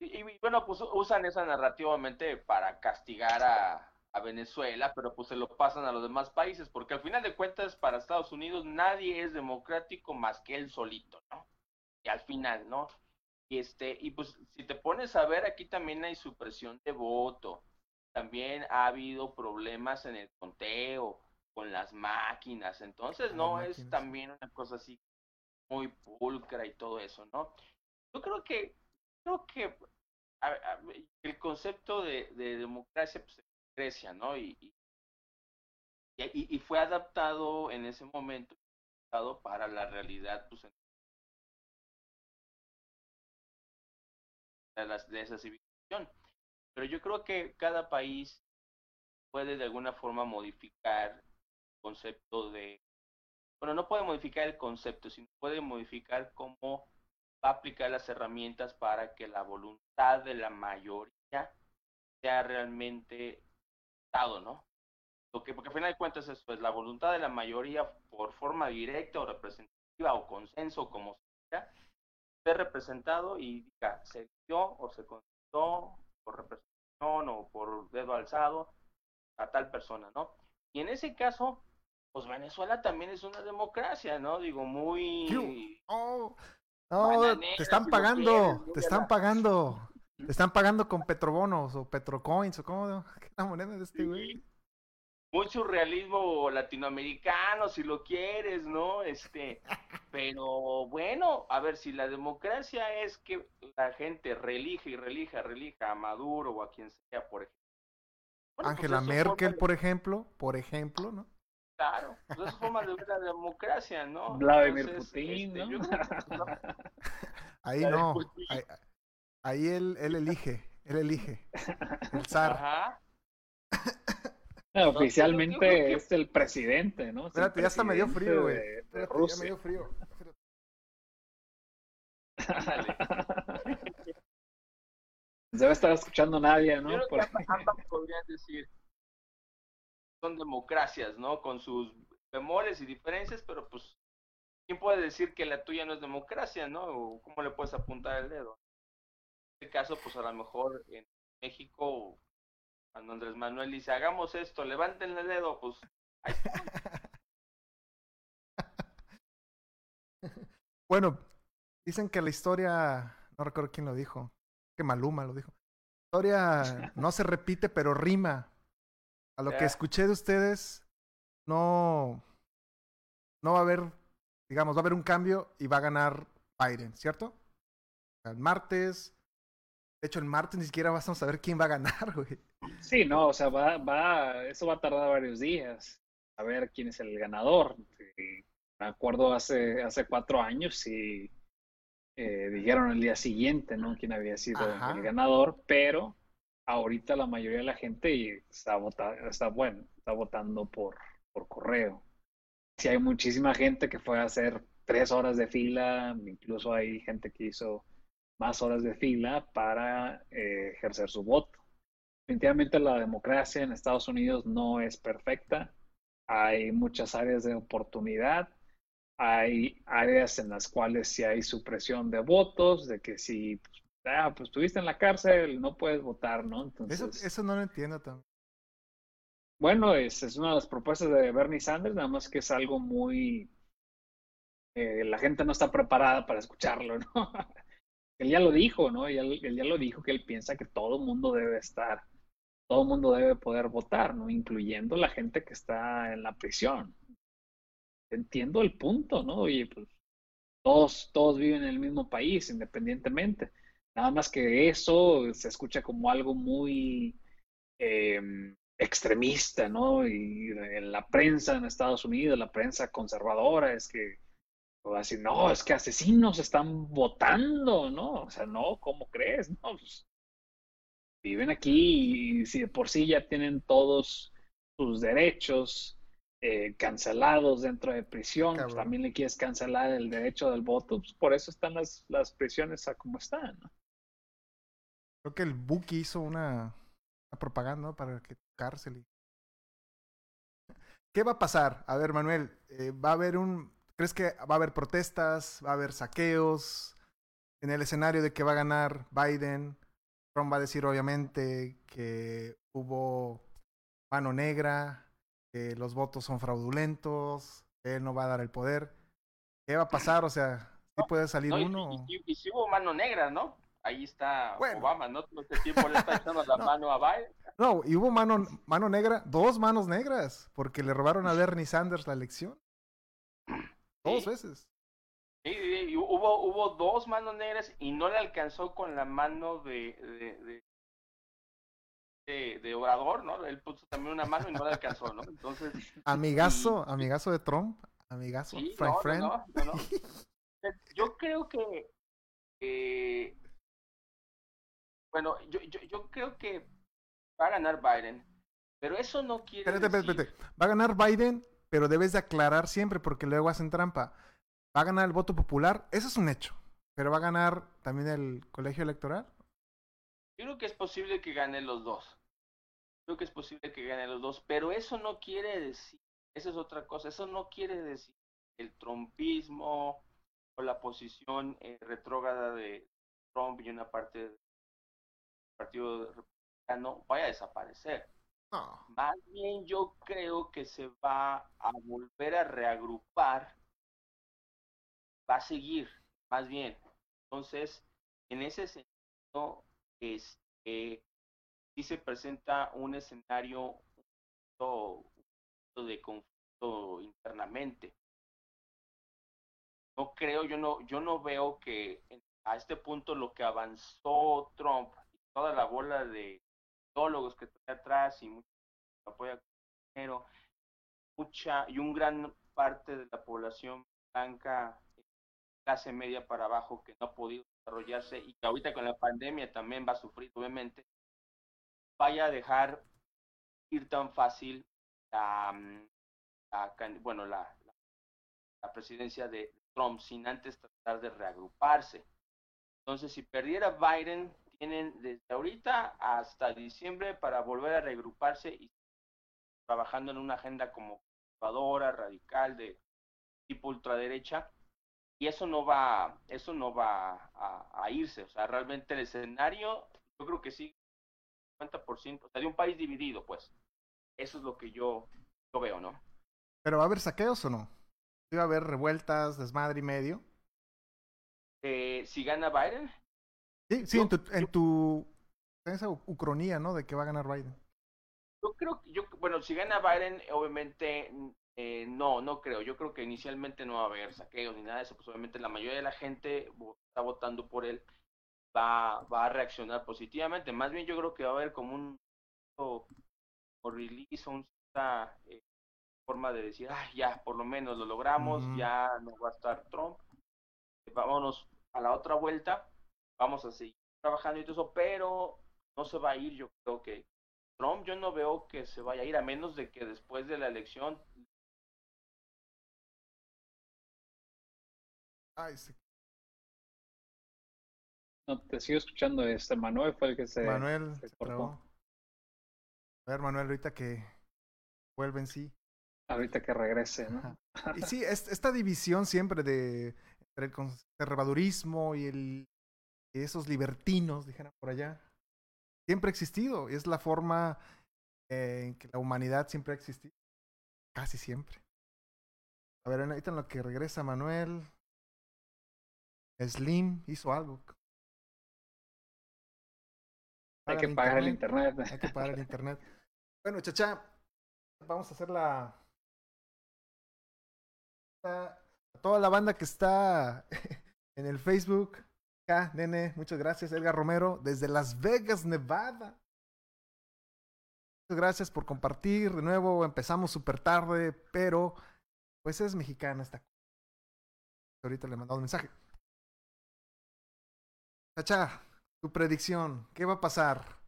Y, bueno, pues usan esa narrativamente para castigar a, a Venezuela, pero pues se lo pasan a los demás países, porque al final de cuentas para Estados Unidos nadie es democrático más que él solito, ¿no? Y al final, ¿no? Y este, y pues si te pones a ver, aquí también hay supresión de voto, también ha habido problemas en el conteo, con las máquinas, entonces no es también una cosa así muy pulcra y todo eso, ¿no? Yo creo que, creo que el concepto de, de democracia pues, ¿no? Y, fue adaptado en ese momento para la realidad pues, de, de esa civilización. Pero yo creo que cada país puede de alguna forma modificar el concepto de, bueno, no puede modificar el concepto, sino puede modificar cómo va a aplicar las herramientas para que la voluntad de la mayoría sea realmente ¿no? Porque, porque al final de cuentas es pues, la voluntad de la mayoría por forma directa o representativa o consenso, como sea, ser representado y diga, se dio o se consultó por representación o por dedo alzado a tal persona, ¿no? Y en ese caso, pues Venezuela también es una democracia, ¿no? Digo, muy... no, te están pagando, te están pagando. Te están pagando con petrobonos o petrocoins o cómo, ¿qué es la moneda de este güey? Mucho realismo latinoamericano, si lo quieres, ¿no? Este, pero bueno, a ver, si la democracia es que la gente relija y relija, relija a Maduro o a quien sea, por ejemplo. Pues Angela Merkel, por ejemplo, por ejemplo, ¿no? Claro, pues es forma de ver la democracia, ¿no? Vladimir Putin, este, ¿no? Ahí no. Ahí él, él elige, él elige. El zar. Ajá. oficialmente es el presidente, ¿no? Espérate, ya está medio frío, güey. Ya medio frío. Debe estar escuchando nadie, ¿no? Yo creo que podrían decir son democracias, ¿no? Con sus bemoles y diferencias, pero pues, ¿quién puede decir que la tuya no es democracia, ¿no? O cómo le puedes apuntar el dedo? este caso, pues a lo mejor en México, cuando Andrés Manuel dice, hagamos esto, levanten el dedo, pues ahí bueno, dicen que la historia, no recuerdo quién lo dijo, que Maluma lo dijo. La historia no se repite, pero rima. A lo que escuché de ustedes, no, no va a haber, digamos, va a haber un cambio y va a ganar Biden, ¿cierto? El martes, de hecho, el martes ni siquiera vamos a saber quién va a ganar, güey. Sí, no, o sea, va, va, eso va a tardar varios días. A ver quién es el ganador. me acuerdo hace, hace cuatro años y eh, dijeron el día siguiente, ¿no? Quién había sido el ganador, pero ahorita la mayoría de la gente está votando, está bueno, está votando por, por correo. Sí hay muchísima gente que fue a hacer tres horas de fila, incluso hay gente que hizo más horas de fila para eh, ejercer su voto. Definitivamente la democracia en Estados Unidos no es perfecta. Hay muchas áreas de oportunidad. Hay áreas en las cuales sí hay supresión de votos, de que si pues, ah, pues estuviste en la cárcel, no puedes votar, ¿no? Entonces, eso, no lo entiendo también. Bueno, es, es una de las propuestas de Bernie Sanders, nada más que es algo muy... Eh, la gente no está preparada para escucharlo, ¿no? él ya lo dijo, ¿no? Él, él ya lo dijo que él piensa que todo el mundo debe estar, todo el mundo debe poder votar, ¿no? Incluyendo la gente que está en la prisión. Entiendo el punto, ¿no? Oye, pues todos, todos viven en el mismo país, independientemente. Nada más que eso se escucha como algo muy eh, extremista, ¿no? Y en la prensa en Estados Unidos, la prensa conservadora, es que va a decir, no, es que asesinos están votando, ¿no? O sea, no, ¿cómo crees? No, pues, viven aquí y si de por sí ya tienen todos sus derechos eh, cancelados dentro de prisión, pues también le quieres cancelar el derecho del voto, pues por eso están las, las prisiones a como están, ¿no? Creo que el Buki hizo una, una propaganda para que cárcel. ¿Qué va a pasar? A ver, Manuel, eh, va a haber un, ¿crees que va a haber protestas, va a haber saqueos en el escenario de que va a ganar Biden? Trump va a decir obviamente que hubo mano negra, que los votos son fraudulentos, que él no va a dar el poder. ¿Qué va a pasar? O sea, ¿sí puede salir uno? Y, si hubo mano negra, ¿no? Ahí está Obama, ¿no? Todo este tiempo le está echando la mano a Biden. No, y hubo mano, mano negra, dos manos negras, porque le robaron a Bernie Sanders la elección. Dos veces. Sí, hubo, hubo dos manos negras y no le alcanzó con la mano de, de, de, de, orador, ¿no? Él puso también una mano y no le alcanzó, ¿no? Entonces. Amigazo, amigazo de Trump, amigazo, friend, friend. No, no, yo creo que. Eh, bueno, yo, yo, yo creo que va a ganar Biden, pero eso no quiere espérate, Espérate, espérate. Va a ganar Biden, pero debes de aclarar siempre porque luego hacen trampa. Va a ganar el voto popular, eso es un hecho. Pero va a ganar también el colegio electoral. Yo creo que es posible que gane los dos. Creo que es posible que gane los dos, pero eso no quiere decir, esa es otra cosa, eso no quiere decir el trompismo o la posición eh, retrógrada de Trump y una parte del Partido no vaya a desaparecer. Más bien yo creo que se va a volver a reagrupar, va a seguir, más bien. Entonces, en ese sentido, este, sí se presenta un escenario de conflicto internamente. No creo, yo no, yo no veo que a este punto lo que avanzó Trump toda la bola de teólogos que trae atrás y mucho apoya dinero, mucha y un gran parte de la población blanca clase media para abajo que no ha podido desarrollarse y que ahorita con la pandemia también va a sufrir obviamente vaya a dejar ir tan fácil la, bueno la, la presidencia de Trump sin antes tratar de reagruparse. Entonces si perdiera Biden tienen desde ahorita hasta diciembre para volver a regruparse y trabajando en una agenda como conservadora, radical, de tipo ultraderecha, y eso no va, eso no va a, irse, o sea, realmente el escenario, yo creo que sí, 50%, o sea, de un país dividido, pues, eso es lo que yo, yo veo, ¿no? Pero va a haber saqueos o no? ¿Va a haber revueltas, desmadre y medio? Eh, si gana Biden, Sí, sí, en tu, en tu esa ucronía, ¿no? De que va a ganar Biden. Yo creo que, yo, bueno, si gana Biden, obviamente, eh, no, no creo. Yo creo que inicialmente no va a haber saqueos ni nada de eso. Pues obviamente la mayoría de la gente está votando por él, va, va a reaccionar positivamente. Más bien yo creo que va a haber como un o, release o una eh, forma de decir, ah, ya, por lo menos lo logramos, ya no va a estar Trump. Vámonos a la otra vuelta vamos a seguir trabajando y todo eso, pero no se va a ir, yo creo que Trump yo no veo que se vaya a ir a menos de que después de la elección Ay, sí. No, te sigo escuchando, este Manuel fue el que se Manuel se, A ver, Manuel, ahorita que vuelven sí. Ahorita que regrese, ¿no? y sí, esta división siempre de entre el conservadurismo y el esos libertinos, dijeran por allá, siempre ha existido. Es la forma en que la humanidad siempre ha existido. Casi siempre. A ver, ahorita en lo que regresa Manuel. Slim hizo algo. Hay que pagar el internet. Hay que pagar el internet. Bueno, chacha, vamos a hacer la... A toda la banda que está en el Facebook. Nene, muchas gracias. Edgar Romero, desde Las Vegas, Nevada. Muchas gracias por compartir. De nuevo, empezamos súper tarde, pero pues es mexicana esta. Ahorita le he mandado un mensaje. Chacha, tu predicción, ¿qué va a pasar?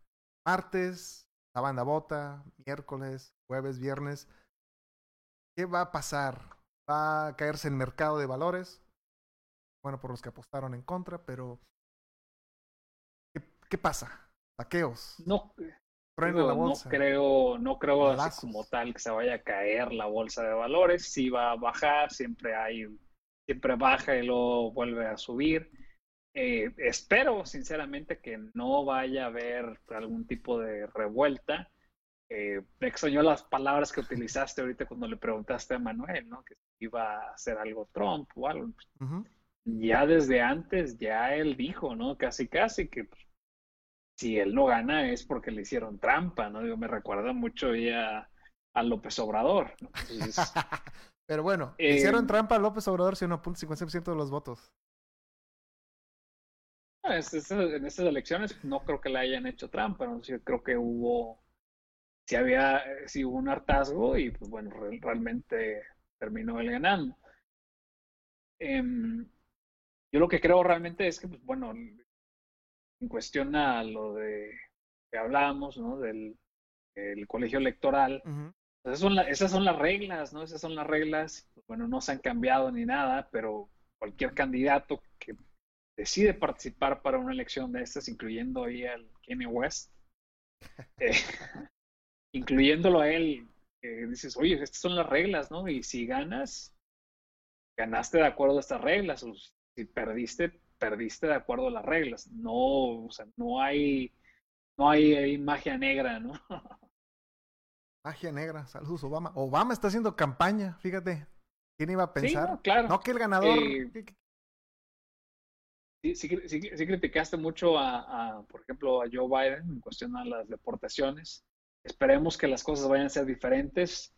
Martes, la banda bota, miércoles, jueves, viernes. ¿Qué va a pasar? ¿Va a caerse el mercado de valores? Bueno, por los que apostaron en contra, pero ¿qué, qué pasa? Saqueos. No, no creo, no creo así como tal que se vaya a caer la bolsa de valores. Sí va a bajar, siempre hay, siempre baja y luego vuelve a subir eh, espero sinceramente que no vaya a haber algún tipo de revuelta. Eh, me extrañó las palabras que utilizaste ahorita cuando le preguntaste a Manuel, ¿no? Que iba a hacer algo Trump o algo. Ya desde antes, ya él dijo, ¿no? Casi, casi que si él no gana es porque le hicieron trampa, ¿no? Digo, me recuerda mucho ya a López Obrador, ¿no? Pero bueno, hicieron eh, trampa a López Obrador si no, 50% de los votos en estas elecciones no creo que le hayan hecho trampa, ¿no? Yo creo que hubo, si había, si hubo un hartazgo y pues bueno, realmente terminó él ganando. Em, yo lo que creo realmente es que, pues bueno, en cuestión a lo de que hablábamos, ¿no? Del colegio electoral, pues, esas, son esas son las reglas, ¿no? Esas son las reglas, pues, bueno, no se han cambiado ni nada, pero cualquier candidato que decide participar para una elección de estas, incluyendo ahí al Kanye West, eh, incluyéndolo a él, dices, oye, estas son las reglas, ¿no? Y si ganas, ganaste de acuerdo a estas reglas, o si perdiste, perdiste de acuerdo a las reglas. No, o sea, no hay, no hay, magia negra, ¿no? Magia negra, saludos Obama. Obama está haciendo campaña, fíjate. ¿Quién iba a pensar? no, claro. no que el ganador, eh, sí, sí, sí, criticaste mucho a, por ejemplo, a Joe Biden en cuestión las deportaciones. Esperemos que las cosas vayan a ser diferentes.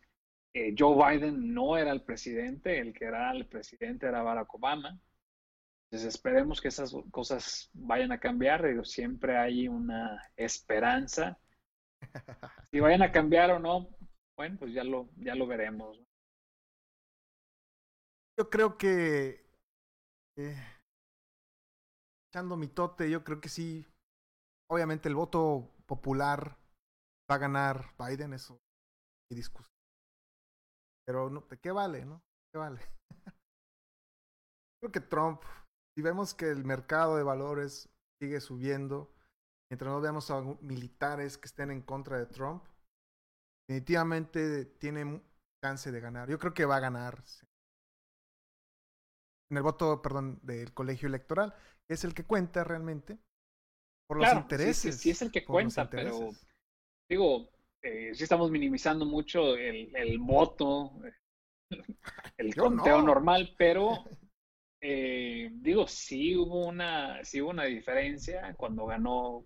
Eh, Joe Biden no era el presidente, el que era el presidente era Barack Obama. Entonces esperemos que esas cosas vayan a cambiar. siempre hay una esperanza. Si vayan a cambiar o no, bueno, pues ya lo, ya lo veremos. Yo creo que eh, echando mi tote, yo creo que sí. Obviamente el voto popular va a ganar Biden, eso y discusión. Pero no, ¿de qué vale, no? ¿Qué vale? creo que Trump, si vemos que el mercado de valores sigue subiendo, mientras no veamos a militares que estén en contra de Trump, definitivamente tiene chance de ganar. Yo creo que va a ganar en el voto, perdón, del colegio electoral es el que cuenta realmente por los intereses. Sí, sí, es el que cuenta, pero digo, eh, sí estamos minimizando mucho el, el voto, el conteo normal, pero eh, digo, sí hubo una, sí hubo una diferencia cuando ganó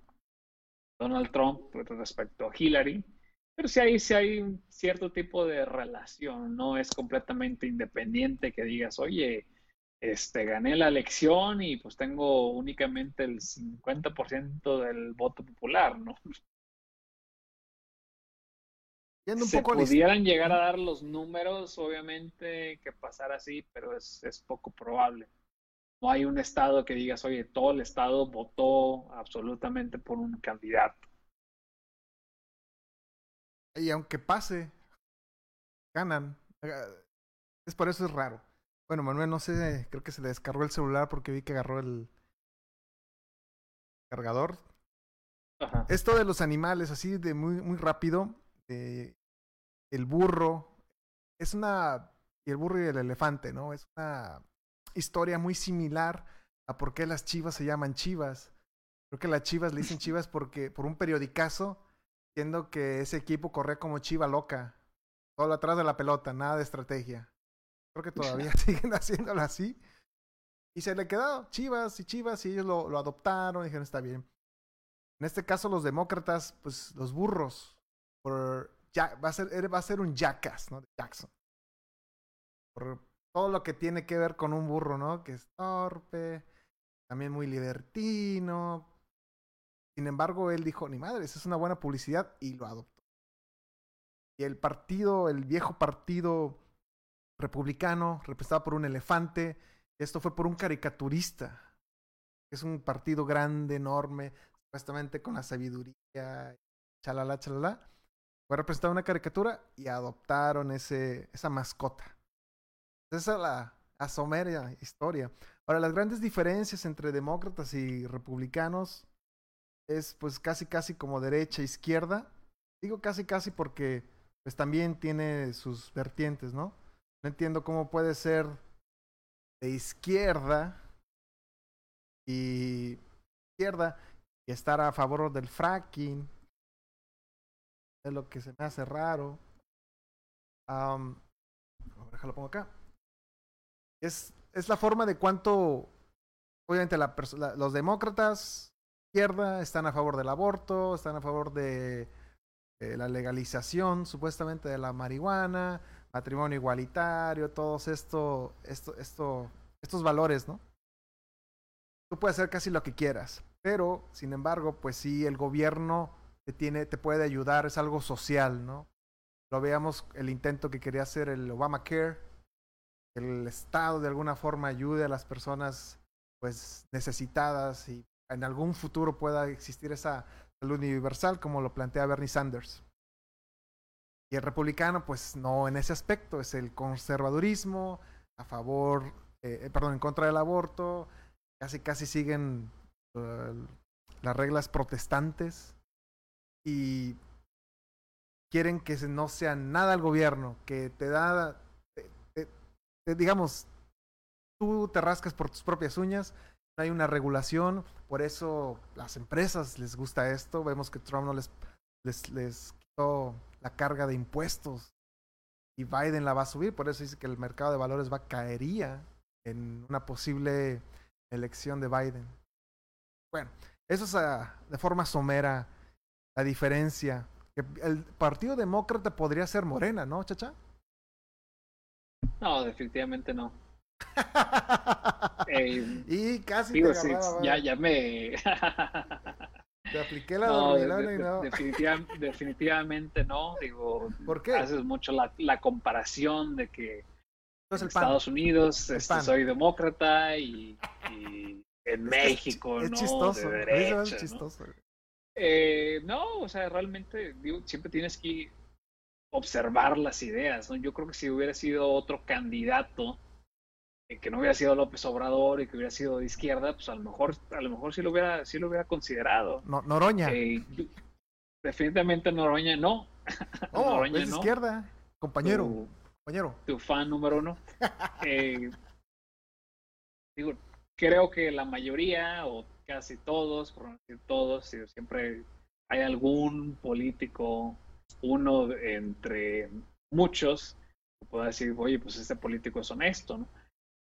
Donald Trump respecto a Hillary, pero sí hay, sí hay un cierto tipo de relación, no es completamente independiente que digas, oye, este, gané la elección y pues tengo únicamente el 50% del voto popular, ¿no? Un Se pudieran llegar a dar los números, obviamente, que pasara así, pero es, es poco probable. No hay un estado que digas, oye, todo el estado votó absolutamente por un candidato. Y aunque pase, ganan. Es por eso es raro. Bueno, Manuel, no sé, creo que se le descargó el celular porque vi que agarró el cargador. Ajá. Esto de los animales, así de muy, muy rápido, el burro, es una, y el burro y el elefante, ¿no? Es una historia muy similar a por qué las chivas se llaman chivas. Creo que las chivas le dicen chivas porque, por un periodicazo, siendo que ese equipo corría como chiva loca, todo atrás de la pelota, nada de estrategia. Creo que todavía siguen haciéndolo así. Y se le quedó Chivas y Chivas y ellos lo, lo adoptaron y dijeron está bien. En este caso, los demócratas, pues los burros, por va a ser, va a ser un jackass, ¿no? Jackson. Por todo lo que tiene que ver con un burro, ¿no? Que es torpe, también muy libertino. Sin embargo, él dijo, ni madre, esa es una buena publicidad y lo adoptó. Y el partido, el viejo partido republicano, representado por un elefante, esto fue por un caricaturista. Es un partido grande, enorme, supuestamente con la sabiduría, chalala, chalala. Fue representada una caricatura y adoptaron ese, esa mascota. Esa es la asomera historia. Ahora, las grandes diferencias entre demócratas y republicanos es pues casi casi como derecha e izquierda. Digo casi casi porque pues también tiene sus vertientes, ¿no? No entiendo cómo puede ser de izquierda y izquierda y estar a favor del fracking es lo que se me hace raro. Déjalo pongo acá. Es, es la forma de cuánto, obviamente, la, los demócratas, izquierda, están a favor del aborto, están a favor de, la legalización, supuestamente, de la marihuana, matrimonio igualitario, todos esto, estos valores, ¿no? Tú puedes hacer casi lo que quieras, pero, sin embargo, pues sí, el gobierno te, tiene, te puede ayudar, es algo social, ¿no? Lo veamos el intento que quería hacer el Obamacare, el Estado de alguna forma ayude a las personas pues necesitadas y en algún futuro pueda existir esa salud universal como lo plantea Bernie Sanders. Y el republicano, pues no en ese aspecto, es el conservadurismo, a favor, eh, perdón, en contra del aborto, casi casi siguen uh, las reglas protestantes y quieren que no sea nada el gobierno, que te da, digamos, tú te rascas por tus propias uñas, no hay una regulación, por eso las empresas les gusta esto, vemos que Trump no les, les, quitó la carga de impuestos y Biden la va a subir, por eso dice que el mercado de valores va caería en una posible elección de Biden. Bueno, eso es ah, de forma somera la diferencia. El Partido Demócrata podría ser Morena, ¿no, chacha? No, definitivamente no. Eh, y casi te sí, ya, ya me... te apliqué la no, y no. definitivamente no. Digo, ¿Por qué? Haces mucho la, la comparación de que en Estados Unidos este, soy demócrata y, y en México, es, ¿no? Chistoso, de derecha, es chistoso. Eh, no, o sea, realmente digo, siempre tienes que observar las ideas. ¿no? Yo creo que si hubiera sido otro candidato eh, que no hubiera sido López Obrador y que hubiera sido de izquierda, pues a lo mejor, a lo mejor sí lo hubiera, sí lo hubiera considerado. No, Noroña. Eh, definitivamente Noroña no. Oh, Noroña es izquierda, compañero. Tu, compañero. Tu fan número uno. eh, digo, creo que la mayoría o casi todos, por no decir todos, siempre hay algún político, uno entre muchos, que pueda decir, oye, pues este político es honesto, ¿no?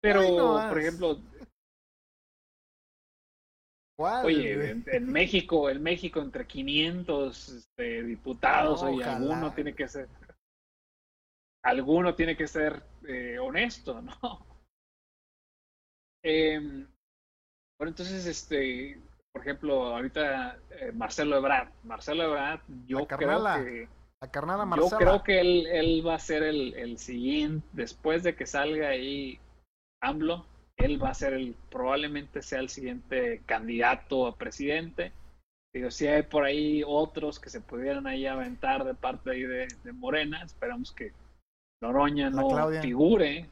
Pero, por ejemplo, Oye, en, México, en México entre 500 este, diputados, oye, alguno tiene que ser, alguno tiene que ser eh, honesto, ¿no? Eh, bueno, entonces, este, por ejemplo, ahorita eh, Marcelo Ebrard. Marcelo Ebrard, yo creo que. La carnala Yo creo que él, él va a ser el, el, siguiente, después de que salga ahí AMLO, él va a ser el, probablemente sea el siguiente candidato a presidente. Digo, si hay por ahí otros que se pudieran ahí aventar de parte ahí de, de Morena, esperamos que Noroña no figure.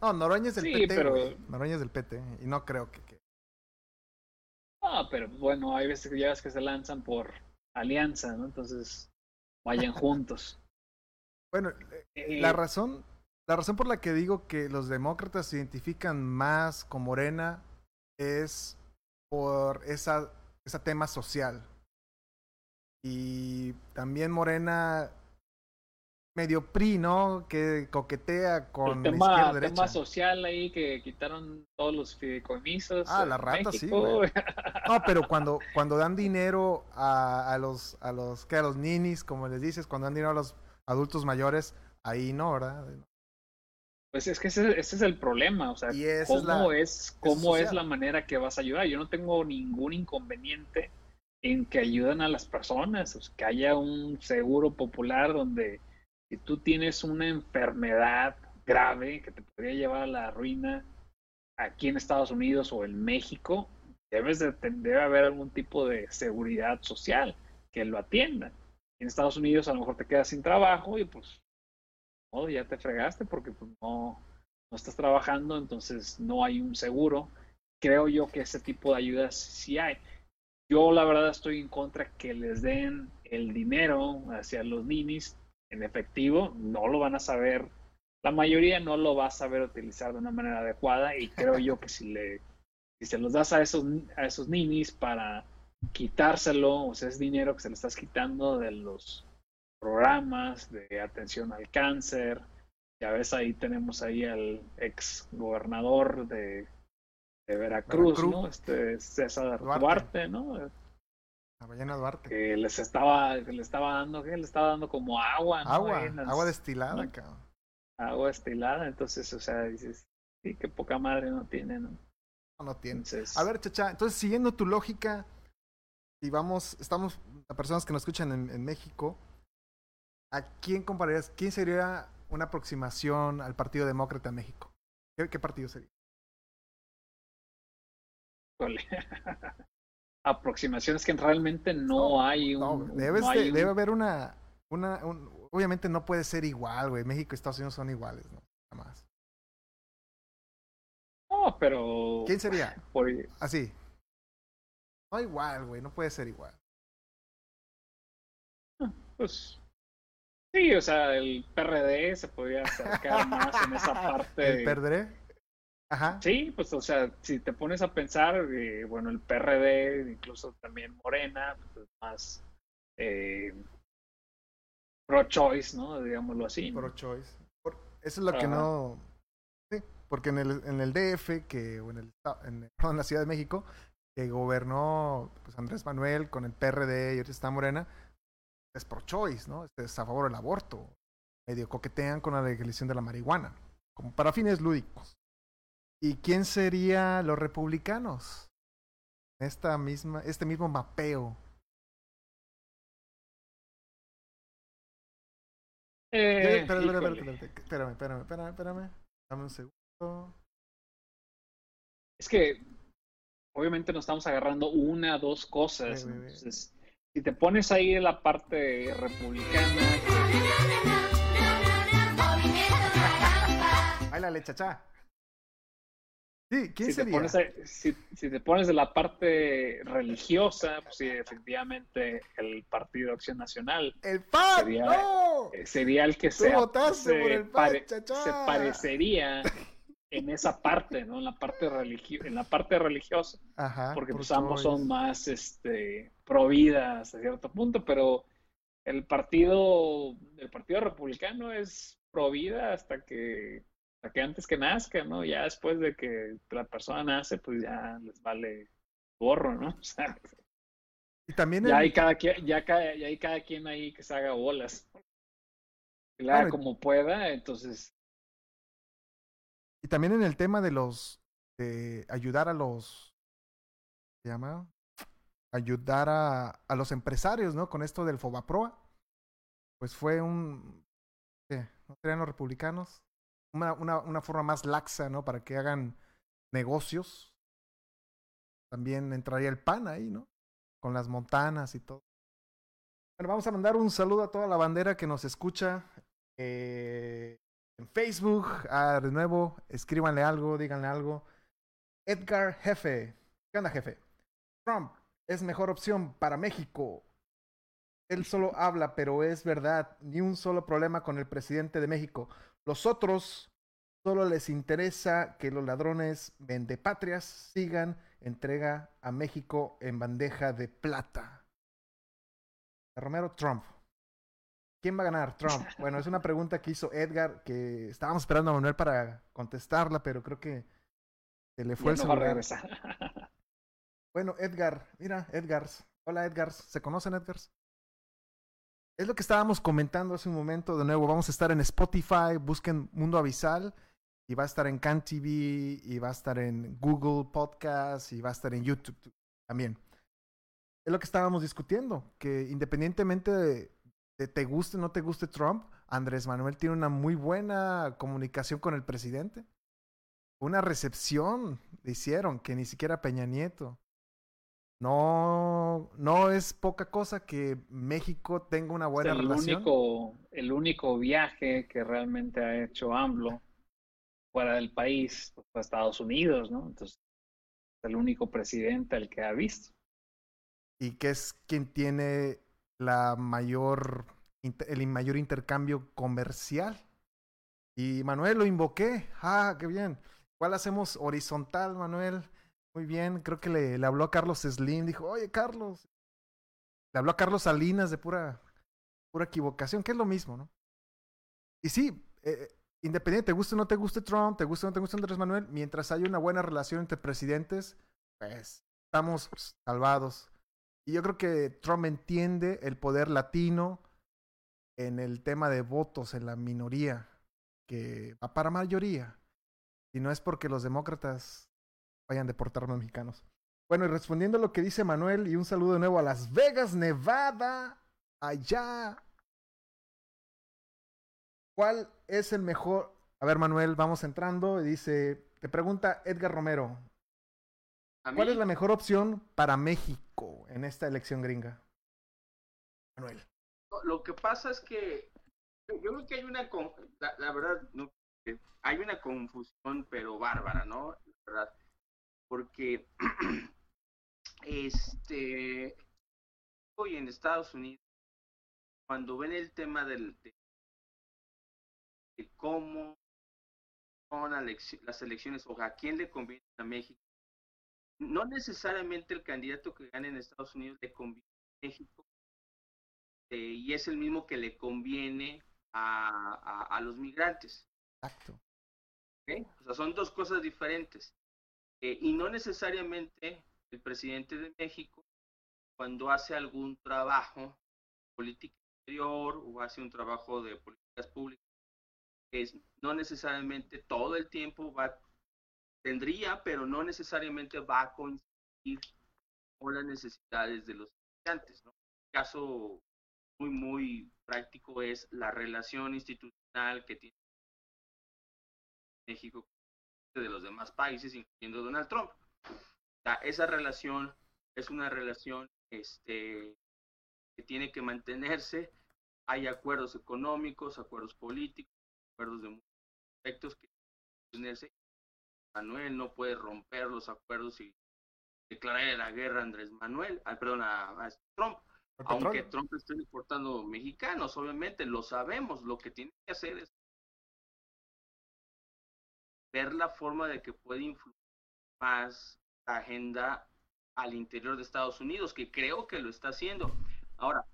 No, Noroña es del PT. Pero... Noroña es del PT y no creo que, Ah, pero bueno, hay veces que ya ves que se lanzan por alianza, ¿no? Entonces, vayan juntos. Bueno, eh, la razón, la razón por la que digo que los demócratas se identifican más con Morena es por esa, ese tema social. Y también Morena medio PRI, ¿no? Que coquetea con el la tema, izquierda derecha. tema social ahí que quitaron todos los fideicomisos. Ah, la rata, sí, güey. No, pero cuando, cuando dan dinero a, a los, a los, ¿qué? A los ninis, como les dices, cuando dan dinero a los adultos mayores, ahí no, ¿verdad? Pues es que ese, ese es el problema, o sea, esa es cómo la- es, cómo es la manera que vas a ayudar. Yo no tengo ningún inconveniente en que ayuden a las personas, o sea, que haya un seguro popular donde si tú tienes una enfermedad grave que te podría llevar a la ruina aquí en Estados Unidos o en México, debes de, debe haber algún tipo de seguridad social que lo atienda. En Estados Unidos a lo mejor te quedas sin trabajo y pues modo, ya te fregaste porque pues, no, no estás trabajando, entonces no hay un seguro. Creo yo que ese tipo de ayudas sí hay. Yo la verdad estoy en contra que les den el dinero hacia los ninis en efectivo, no lo van a saber, la mayoría no lo va a saber utilizar de una manera adecuada y creo yo que si le si se los das a esos a esos ninis para quitárselo, o sea, es dinero que se le estás quitando de los programas de atención al cáncer. Ya ves, ahí tenemos ahí al ex gobernador de, de Veracruz, Veracruz. ¿no? Este César Duarte. Duarte, ¿no? La ballena Duarte. Que les estaba, que le estaba dando, que le estaba dando como agua, ¿no? Agua, las- agua destilada, ¿no? cabrón. agua destilada. Entonces, o sea, dices, sí, qué poca madre no tiene, ¿no? No, no tiene. Entonces, A ver, chacha, entonces siguiendo tu lógica, y vamos, estamos a personas que nos escuchan en, en México, ¿a quién compararías? ¿Quién sería una aproximación al Partido Demócrata en México? ¿Qué, qué partido sería? aproximaciones que realmente no, No, hay un, No, un- debes no de- hay un- debe haber una, una un- obviamente no puede ser igual, güey. México y Estados Unidos son iguales, ¿no? Nada más. No, pero ¿Quién sería? por- Así. No igual, güey, no puede ser igual. pues sí, o sea, el PRD se podría acercar más en esa parte. ¿El perderé? Ajá. Sí, pues o sea, si te pones a pensar, eh, bueno, el PRD, incluso también Morena, pues es más eh, pro-choice, ¿no? Digámoslo así. ¿no? Pro choice. Por- eso es lo que no. Sí, porque en el, en el DF, que, o en, el, en, la Ciudad de México, que gobernó pues, Andrés Manuel con el PRD y ahorita está Morena, es pro choice, ¿no? Este, Es a favor del aborto. Medio coquetean con la legalización de la marihuana, como para fines lúdicos. ¿Y quién sería los republicanos? Esta misma, este mismo mapeo. Eh, espérame, espérame, espérame, espérame, espérame, espérame, espérame. Dame un segundo. Es que obviamente nos estamos agarrando una, dos cosas. Si te pones ahí en la parte republicana, Bailale, chachá. Sí, ¿quién si te, sería? pones ahí- si, si te pones de la parte religiosa, pues sí, efectivamente el Partido Acción Nacional ¡El PAN! Sería- ¡No! eh, sería el que se, por el PAN, pare- se parecería en esa parte, ¿no? En la parte religio- en la parte religiosa. Ajá. porque por pues ambos son más este pro vida hasta cierto punto, pero el partido el partido republicano es pro vida hasta que que antes que nazca, ¿no? Ya después de que la persona nace, pues ya les vale gorro, ¿no? O sea, Y también ya hay cada quien, ya, cada, ya hay cada quien ahí que se haga bolas. Bueno, como pueda, entonces Y también en el tema de los. de ayudar a los. ¿Se llama? Ayudar a, a los empresarios, ¿no? Con esto del Fobaproa. Pues fue un. ¿Qué? ¿No serían los republicanos? Una, una, forma más laxa, ¿no? Para que hagan negocios. También entraría el PAN ahí, ¿no? Con las montanas y todo. Bueno, vamos a mandar un saludo a toda la bandera que nos escucha. eh, en Facebook. Ah, de nuevo, escríbanle algo, díganle algo. Edgar Jefe. ¿Qué onda, jefe? Trump es mejor opción para México. Él solo habla, pero es verdad. Ni un solo problema con el presidente de México. Los otros solo les interesa que los ladrones vendepatrias sigan entrega a México en bandeja de plata. Romero Trump. ¿Quién va a ganar? Trump. Bueno, es una pregunta que hizo Edgar, que estábamos esperando a Manuel para contestarla, pero creo que se le fue el celular. Bueno, Edgar, mira, Edgars. Hola, Edgars. ¿Se conocen, Edgars? Es lo que estábamos comentando hace un momento. De nuevo, vamos a estar en Spotify, busquen Mundo Avisal, y va a estar en CanTV, y va a estar en Google Podcast, y va a estar en YouTube también. Es lo que estábamos discutiendo, que independientemente de, de te guste o no te guste Trump, Andrés Manuel tiene una muy buena comunicación con el presidente. Una recepción le hicieron que ni siquiera Peña Nieto. No, no es poca cosa que México tenga una buena el relación. Único, el único viaje que realmente ha hecho AMLO fuera del país pues, a Estados Unidos, ¿no? Entonces, es el único presidente al que ha visto. Y que es quien tiene la mayor, el mayor intercambio comercial. Y Manuel lo invoqué. Ah, qué bien. ¿Cuál hacemos horizontal, Manuel? Muy bien, creo que le, habló a Carlos Slim, dijo, oye Carlos, le habló a Carlos Salinas de pura, pura equivocación, que es lo mismo, ¿no? Y sí, eh, independiente, te guste o no te guste Trump, te guste o no te guste Andrés Manuel, mientras haya una buena relación entre presidentes, pues estamos salvados. Y yo creo que Trump entiende el poder latino en el tema de votos en la minoría, que va para mayoría. Y no es porque los demócratas vayan a deportar a los mexicanos. Bueno, y respondiendo a lo que dice Manuel, y un saludo de nuevo a Las Vegas, Nevada, allá. ¿Cuál es el mejor? A ver, Manuel, vamos entrando y dice, te pregunta Edgar Romero, ¿cuál es la mejor opción para México en esta elección gringa? Manuel. Lo que pasa es que yo creo que hay una, la, la verdad, no, hay una confusión, pero bárbara, ¿no? La verdad porque este hoy en Estados Unidos cuando ven el tema del de, cómo son las elecciones o a quién le conviene a México no necesariamente el candidato que gane en Estados Unidos le conviene a México eh, y es el mismo que le conviene a, a, a los migrantes. Exacto. ¿Okay? O sea, son dos cosas diferentes. Eh, y no necesariamente el presidente de México, cuando hace algún trabajo político exterior o hace un trabajo de políticas públicas, es, no necesariamente todo el tiempo va, tendría, pero no necesariamente va a coincidir con las necesidades de los estudiantes. Un caso muy, muy práctico es la relación institucional que tiene México de los demás países, incluyendo Donald Trump. esa relación es una relación este, que tiene que mantenerse. Hay acuerdos económicos, acuerdos políticos, acuerdos de muchos aspectos que mantenerse. Manuel no puede romper los acuerdos y declarar la guerra a Andrés Manuel, ah, perdón, a, Trump. Aunque Trump esté exportando mexicanos, obviamente lo sabemos, lo que tiene que hacer es ver la forma de que puede influir más la agenda al interior de Estados Unidos, que creo que lo está haciendo. Ahora,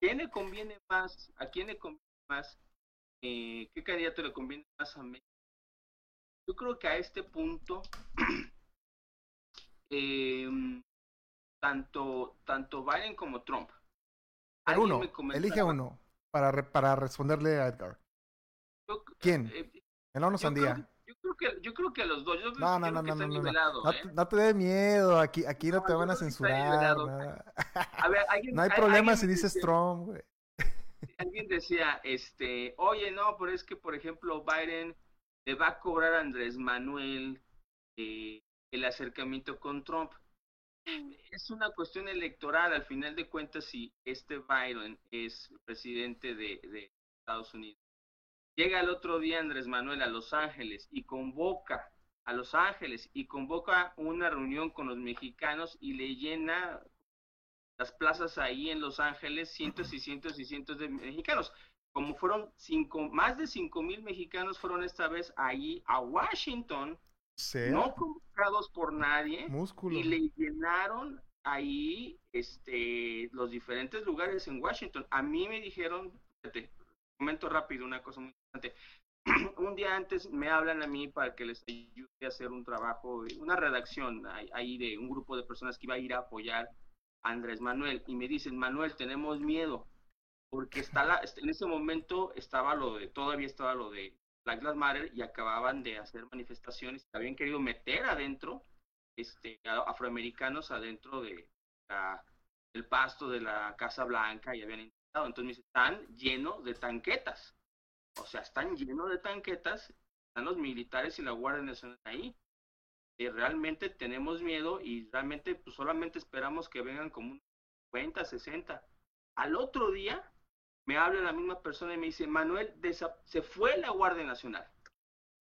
¿quién le conviene más? ¿A quién le conviene más? Eh, ¿Qué candidato le conviene más a México? Yo creo que a este punto, eh, tanto, tanto Biden como Trump. uno, elige uno para, para responderle a Edgar. ¿Quién? Eh, Melón o Sandía. Yo creo que, yo creo que a los dos. Yo no, no, no, no, no, no, ¿eh? no, te dé miedo. Aquí, aquí no, te van a censurar. A ver, no hay problema si dices Trump, güey. Alguien decía, este, oye, no, pero es que, por ejemplo, Biden le va a cobrar a Andrés Manuel eh, el acercamiento con Trump. Es una cuestión electoral, al final de cuentas, si este Biden es presidente de, de Estados Unidos Llega el otro día Andrés Manuel a Los Ángeles y convoca a Los Ángeles y convoca una reunión con los mexicanos y le llena las plazas ahí en Los Ángeles cientos y cientos y cientos de mexicanos. Como fueron cinco, más de cinco mil mexicanos fueron esta vez ahí a Washington, no convocados por nadie, y le llenaron ahí este los diferentes lugares en Washington. A mí me dijeron Momento rápido, una cosa muy importante. un día antes me hablan a mí para que les ayude a hacer un trabajo, una redacción ahí de un grupo de personas que iba a ir a apoyar a Andrés Manuel y me dicen, Manuel, tenemos miedo porque está la, en ese momento estaba lo de, todavía estaba lo de Black Lives Matter y acababan de hacer manifestaciones, habían querido meter adentro este, afroamericanos adentro de la, del pasto de la Casa Blanca y habían entonces me dicen, están llenos de tanquetas o sea, están llenos de tanquetas, están los militares y la Guardia Nacional ahí. Y realmente tenemos miedo y realmente pues, solamente esperamos que vengan como un 50, 60. Al otro día me habla la misma persona y me dice, Manuel, se fue la Guardia Nacional.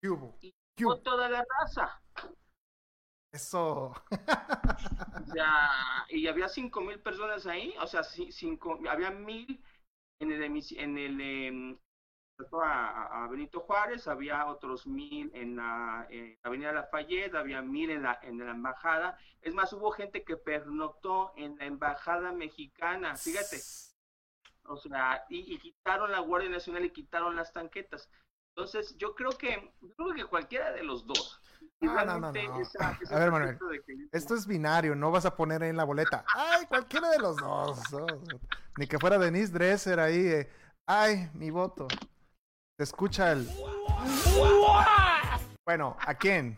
¿Qué hubo? Y ¿Qué toda la raza. Eso. o sea, y había cinco mil personas ahí, o sea, cinco, había mil en el, en el, em, a, Benito Juárez, había otros mil en la, Avenida Lafayette, había mil en la, en la embajada. Es más, hubo gente que pernoctó en la embajada mexicana, fíjate. O sea, y, quitaron la Guardia Nacional y quitaron las tanquetas. Entonces, yo creo que, yo creo que cualquiera de los dos. No, no, no, a ver, Manuel, esto es binario, no vas a poner ahí en la boleta. Ay, cualquiera de los dos. Ni que fuera Denise Dresser ahí. Eh. Ay, mi voto. Se escucha el. Bueno, ¿a quién?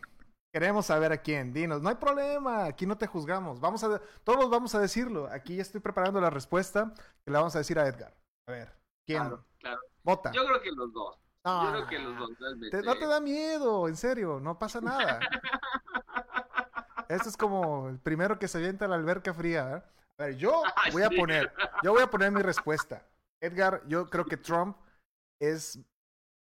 Queremos saber a quién. Dinos, no hay problema, aquí no te juzgamos. Vamos a todos vamos a decirlo. Aquí ya estoy preparando la respuesta que le vamos a decir a Edgar. A ver, ¿quién? Claro, claro. Vota. Yo creo que los dos. Yo creo que los dos. no te da miedo, en serio, no pasa nada. Esto es como el primero que se avienta a la alberca fría. ¿eh? A ver, yo voy a poner, yo voy a poner mi respuesta. Edgar, yo creo que Trump es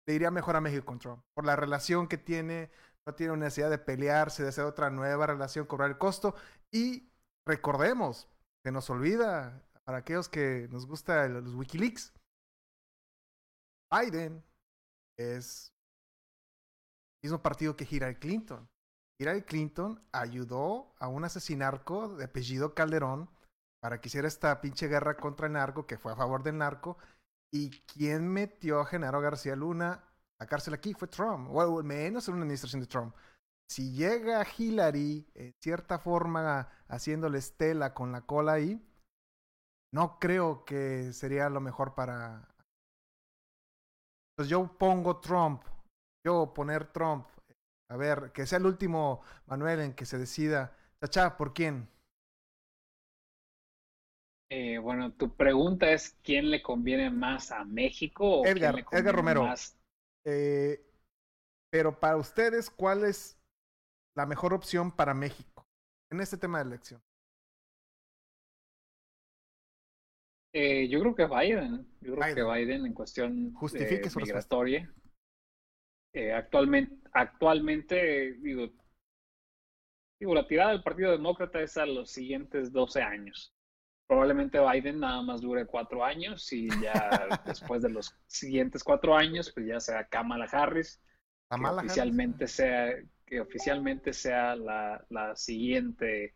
le iría mejor a México con Trump. Por la relación que tiene, no tiene necesidad de pelearse, de hacer otra nueva relación, cobrar el costo. Y recordemos, se nos olvida, para aquellos que nos gusta los Wikileaks, Biden es el mismo partido que Hillary Clinton. Hillary Clinton ayudó a un asesinarco de apellido Calderón para que hiciera esta pinche guerra contra el narco, que fue a favor del narco, ¿Y quién metió a Genaro García Luna a la cárcel aquí? Fue Trump, o al menos en una administración de Trump. Si llega Hillary, en cierta forma, haciéndole estela con la cola ahí, no creo que sería lo mejor para... Pues yo pongo Trump, yo poner Trump, a ver, que sea el último, Manuel, en que se decida, Chacha, ¿por quién? Eh, bueno, tu pregunta es quién le conviene más a México o Edgar, quién le Edgar Romero. Eh, pero para ustedes, ¿cuál es la mejor opción para México en este tema de elección? Eh, yo creo que Biden. Yo creo que Biden en cuestión Justifique migratoria. actualmente, actualmente digo, digo, la tirada del Partido Demócrata es a los siguientes 12 años probablemente Biden nada más dure cuatro años y ya después de los siguientes cuatro años, pues ya sea Kamala Harris, que oficialmente sea que oficialmente sea la, la siguiente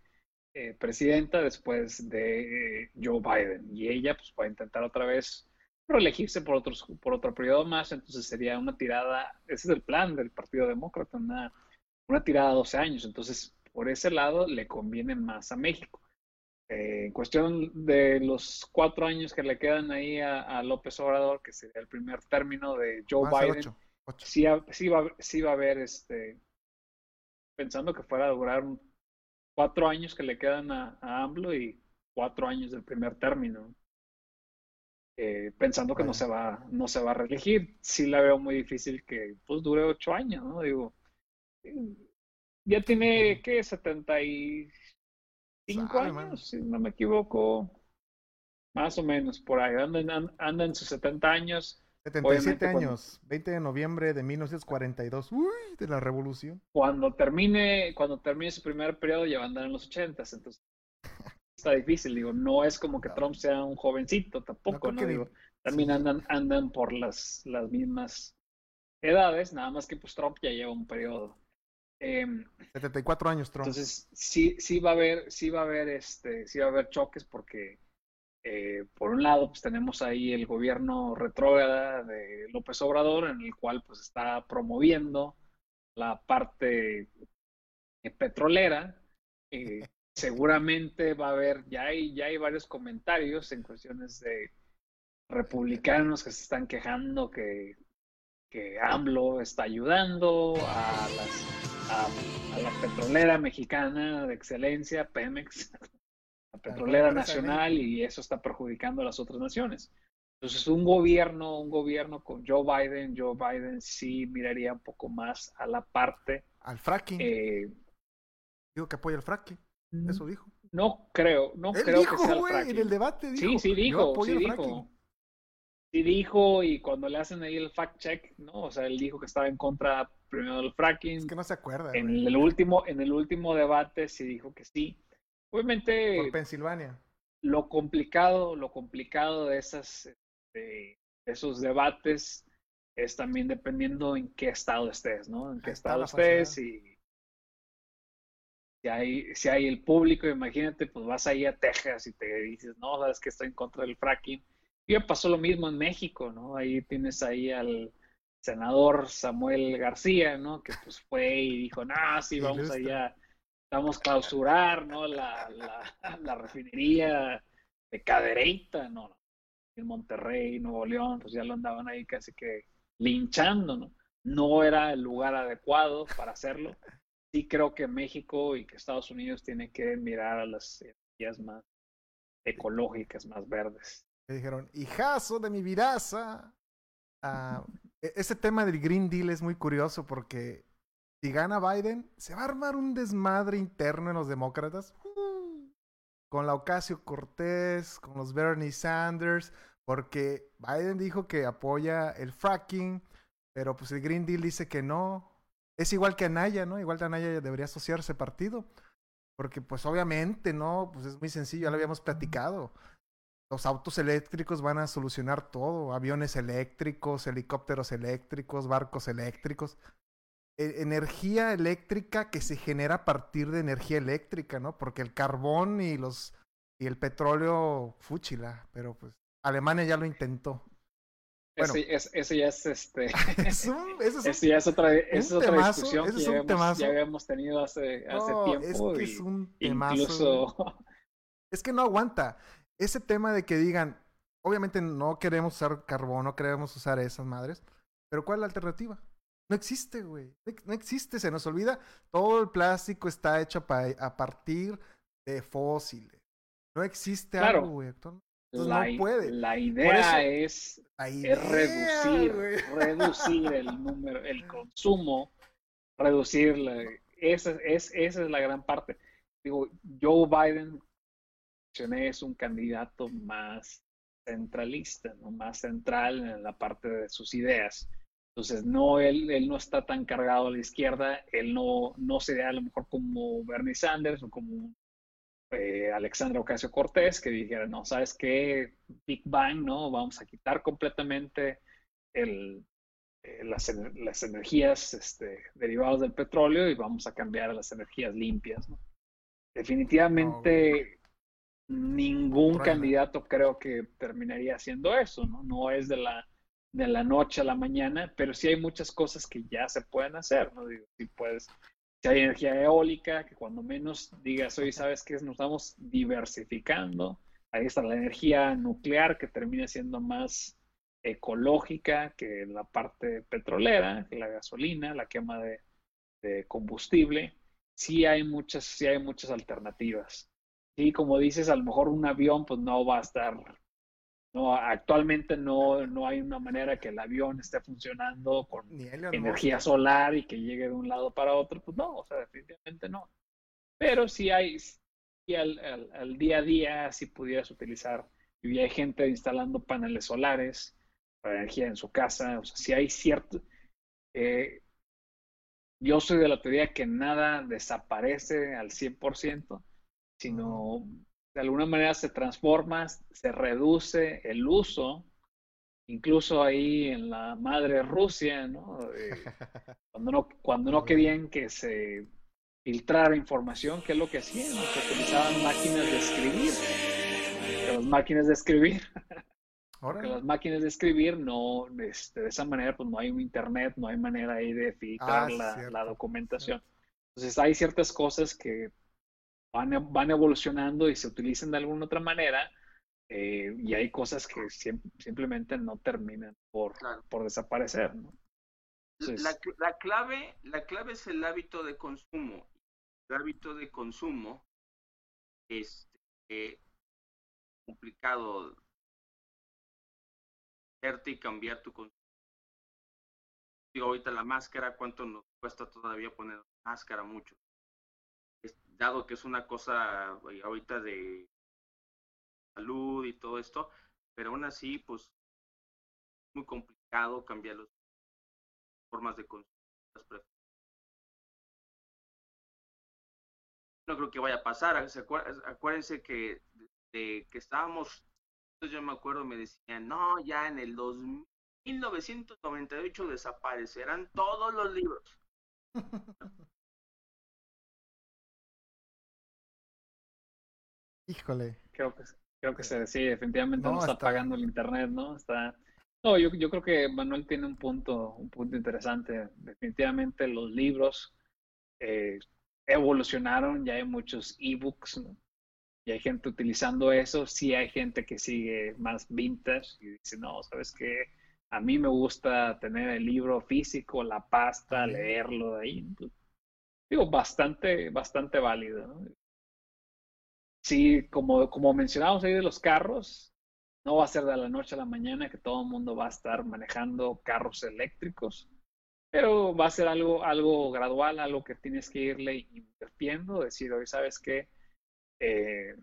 eh, presidenta después de eh, Joe Biden. Y ella pues va a intentar otra vez reelegirse por otros por otro periodo más, entonces sería una tirada, ese es el plan del Partido Demócrata, una, una tirada de 12 años, entonces por ese lado le conviene más a México. Eh, en cuestión de los cuatro años que le quedan ahí a, López Obrador, que sería el primer término de Joe Biden, Sí, sí, va, sí va a haber, este, pensando que fuera a durar cuatro años que le quedan a, AMLO y cuatro años del primer término. Eh, pensando que no se va no se va a reelegir sí la veo muy difícil que pues dure ocho años no digo ya tiene qué setenta y cinco años, si no me equivoco. Más o menos, por ahí. Anda, en sus 70 años. 77 años, 20 de noviembre de 1942. Uy, de la revolución. Cuando termine, cuando termine su primer periodo ya va a andar en los 80, entonces está difícil, digo, no es como que Trump sea un jovencito tampoco, ¿no? Digo, también andan, andan por las, las mismas edades, nada más que pues Trump ya lleva un periodo. 74 em, años, Trump. Entonces, sí, sí va a haber, sí va a haber, este, sí va a haber choques porque Eh, por un lado, pues tenemos ahí el gobierno retrógrada de López Obrador, en el cual pues está promoviendo la parte petrolera. Eh, seguramente va a haber, ya hay, ya hay varios comentarios en cuestiones de republicanos que se están quejando que, que AMLO está ayudando a, las, a, la petrolera mexicana de excelencia, Pemex, petrolera nacional, y eso está perjudicando a las otras naciones. Entonces, un gobierno, un gobierno con Joe Biden, Joe Biden sí miraría un poco más a la parte. Al fracking. Eh, Digo que apoya el fracking. Eso dijo. No creo, no creo dijo, que sea el fracking. en el debate dijo. Sí, sí dijo, sí dijo. Sí dijo, y cuando le hacen ahí el fact check, ¿no? O sea, él dijo que estaba en contra primero del fracking. Es que no se acuerda. En el último, en el último debate sí dijo que sí. Obviamente. Por Pensilvania. Lo complicado, lo complicado de esas, de esos debates es también dependiendo en qué estado estés, ¿no? En qué estado estés y si hay, si hay el público, imagínate, pues vas ahí a Texas y te dices, no, sabes que estoy en contra del fracking. Y ya pasó lo mismo en México, ¿no? Ahí tienes ahí al senador Samuel García, ¿no? Que pues fue y dijo, no, sí, vamos allá, a clausurar, ¿no? La, la, la refinería de Cadereyta, ¿no? En Monterrey, Nuevo León, pues ya lo andaban ahí casi que linchando, ¿no? No era el lugar adecuado para hacerlo sí creo que México y que Estados Unidos tienen que mirar a las energías más ecológicas, más verdes. Me dijeron, hijazo de mi viraza. Ah, e-, ese tema del Green Deal es muy curioso porque si gana Biden, se va a armar un desmadre interno en los demócratas. con la Ocasio Cortés, con los Bernie Sanders, porque Biden dijo que apoya el fracking, pero pues el Green Deal dice que no. Es igual que Anaya, ¿no? Igual que Anaya debería asociarse partido. Porque pues obviamente, ¿no? Pues es muy sencillo, ya lo habíamos platicado. Los autos eléctricos van a solucionar todo. Aviones eléctricos, helicópteros eléctricos, barcos eléctricos. E energía eléctrica que se genera a partir de energía eléctrica, ¿no? Porque el carbón y los y el petróleo, fúchila, pero pues Alemania ya lo intentó. Bueno, ese, ya es este. ese ya es otra, es otra discusión que ya, habíamos, tenido hace, hace tiempo. Es que es un temazo. Incluso... Es que no aguanta. Ese tema de que digan, obviamente no queremos usar carbón, no queremos usar esas madres, pero ¿cuál es la alternativa? No existe, güey. No existe, se nos olvida. Todo el plástico está hecho a partir de fósiles. No existe algo, güey la, la idea es, reducir, reducir el número, el consumo, reducir esa, es, esa es la gran parte. Digo, Joe Biden es un candidato más centralista, ¿no? más central en la parte de sus ideas. Entonces, no, él, él no está tan cargado a la izquierda, él no, no sería a lo mejor como Bernie Sanders o como eh, Alexandra Ocasio Cortés, que dijera, no, ¿sabes qué? Big Bang, ¿no? Vamos a quitar completamente el, eh, las, las, energías este, derivadas del petróleo y vamos a cambiar a las energías limpias, ¿no? Definitivamente ningún candidato creo que terminaría haciendo eso, ¿no? No es de la, de la noche a la mañana, pero sí hay muchas cosas que ya se pueden hacer, ¿no? Digo, si puedes si hay energía eólica, que cuando menos digas, hoy sabes que nos estamos diversificando. Ahí está la energía nuclear que termina siendo más ecológica que la parte petrolera, la gasolina, la quema de, combustible. Sí hay muchas, sí hay muchas alternativas. Y como dices, a lo mejor un avión pues no va a estar no, actualmente no, no hay una manera que el avión esté funcionando con energía solar y que llegue de un lado para otro. Pues no, o sea, definitivamente no. Pero si hay, si al, al, día a día, si pudieras utilizar, y hay gente instalando paneles solares para energía en su casa, o sea, si hay cierto... Eh, yo soy de la teoría que nada desaparece al 100%, sino de alguna manera se transforma, se reduce el uso, incluso ahí en la madre Rusia, ¿no? Eh, cuando no, cuando no querían que se filtrara información, ¿qué es lo que hacían? Que utilizaban máquinas de escribir. que las máquinas de escribir. Porque las máquinas de escribir no, este, de esa manera, pues no hay un internet, no hay manera ahí de filtrar ah, la, documentación. Entonces hay ciertas cosas que van, van evolucionando y se utilizan de alguna otra manera eh, y hay cosas que simplemente no terminan por, por desaparecer. ¿no? la, la, clave, la clave es el hábito de consumo. El hábito de consumo es este, complicado verte y cambiar tu consumo. Digo, ahorita la máscara, ¿cuánto nos cuesta todavía poner máscara? Mucho. Dado que es una cosa ahorita de salud y todo esto, pero aún así, pues, muy complicado cambiar las formas de consumo. No creo que vaya a pasar. Acuérdense que, de, que estábamos, yo me acuerdo, me decían, no, ya en el 1998 desaparecerán todos los libros. Híjole. Creo que Creo que se, sí, definitivamente no, está, pagando el internet, ¿no? Está. No, yo, yo creo que Manuel tiene un punto, un punto interesante. Definitivamente los libros eh, evolucionaron, ya hay muchos ebooks, ¿no? Y hay gente utilizando eso, sí hay gente que sigue más vintage y dice, no, ¿sabes qué? A mí me gusta tener el libro físico, la pasta, leerlo de ahí. Digo, bastante, bastante válido. ¿no? Sí, como, como mencionamos ahí de los carros, no va a ser de la noche a la mañana que todo el mundo va a estar manejando carros eléctricos, pero va a ser algo, algo gradual, algo que tienes que irle invirtiendo, decir, hoy sabes que eh,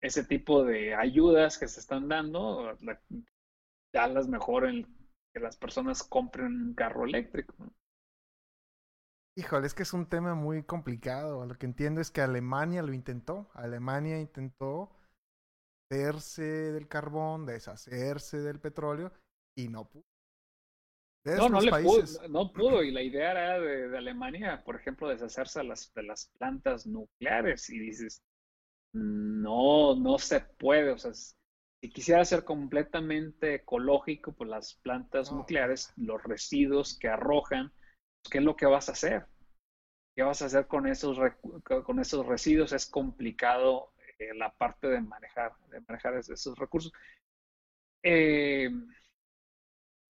ese tipo de ayudas que se están dando, ya las mejor en que las personas compren un carro eléctrico. Híjole, es que es un tema muy complicado. Lo que entiendo es que Alemania lo intentó. Alemania intentó hacerse del carbón, deshacerse del petróleo y no pudo. no, no le pudo, no pudo. Y la idea era de, Alemania, por ejemplo, deshacerse de las, de las plantas nucleares. Y dices, no, no se puede. O sea, si quisiera ser completamente ecológico, pues las plantas nucleares, los residuos que arrojan, ¿qué es lo que vas a hacer? ¿Qué vas a hacer con esos, con esos residuos? Es complicado eh, la parte de manejar, de manejar esos recursos. Eh,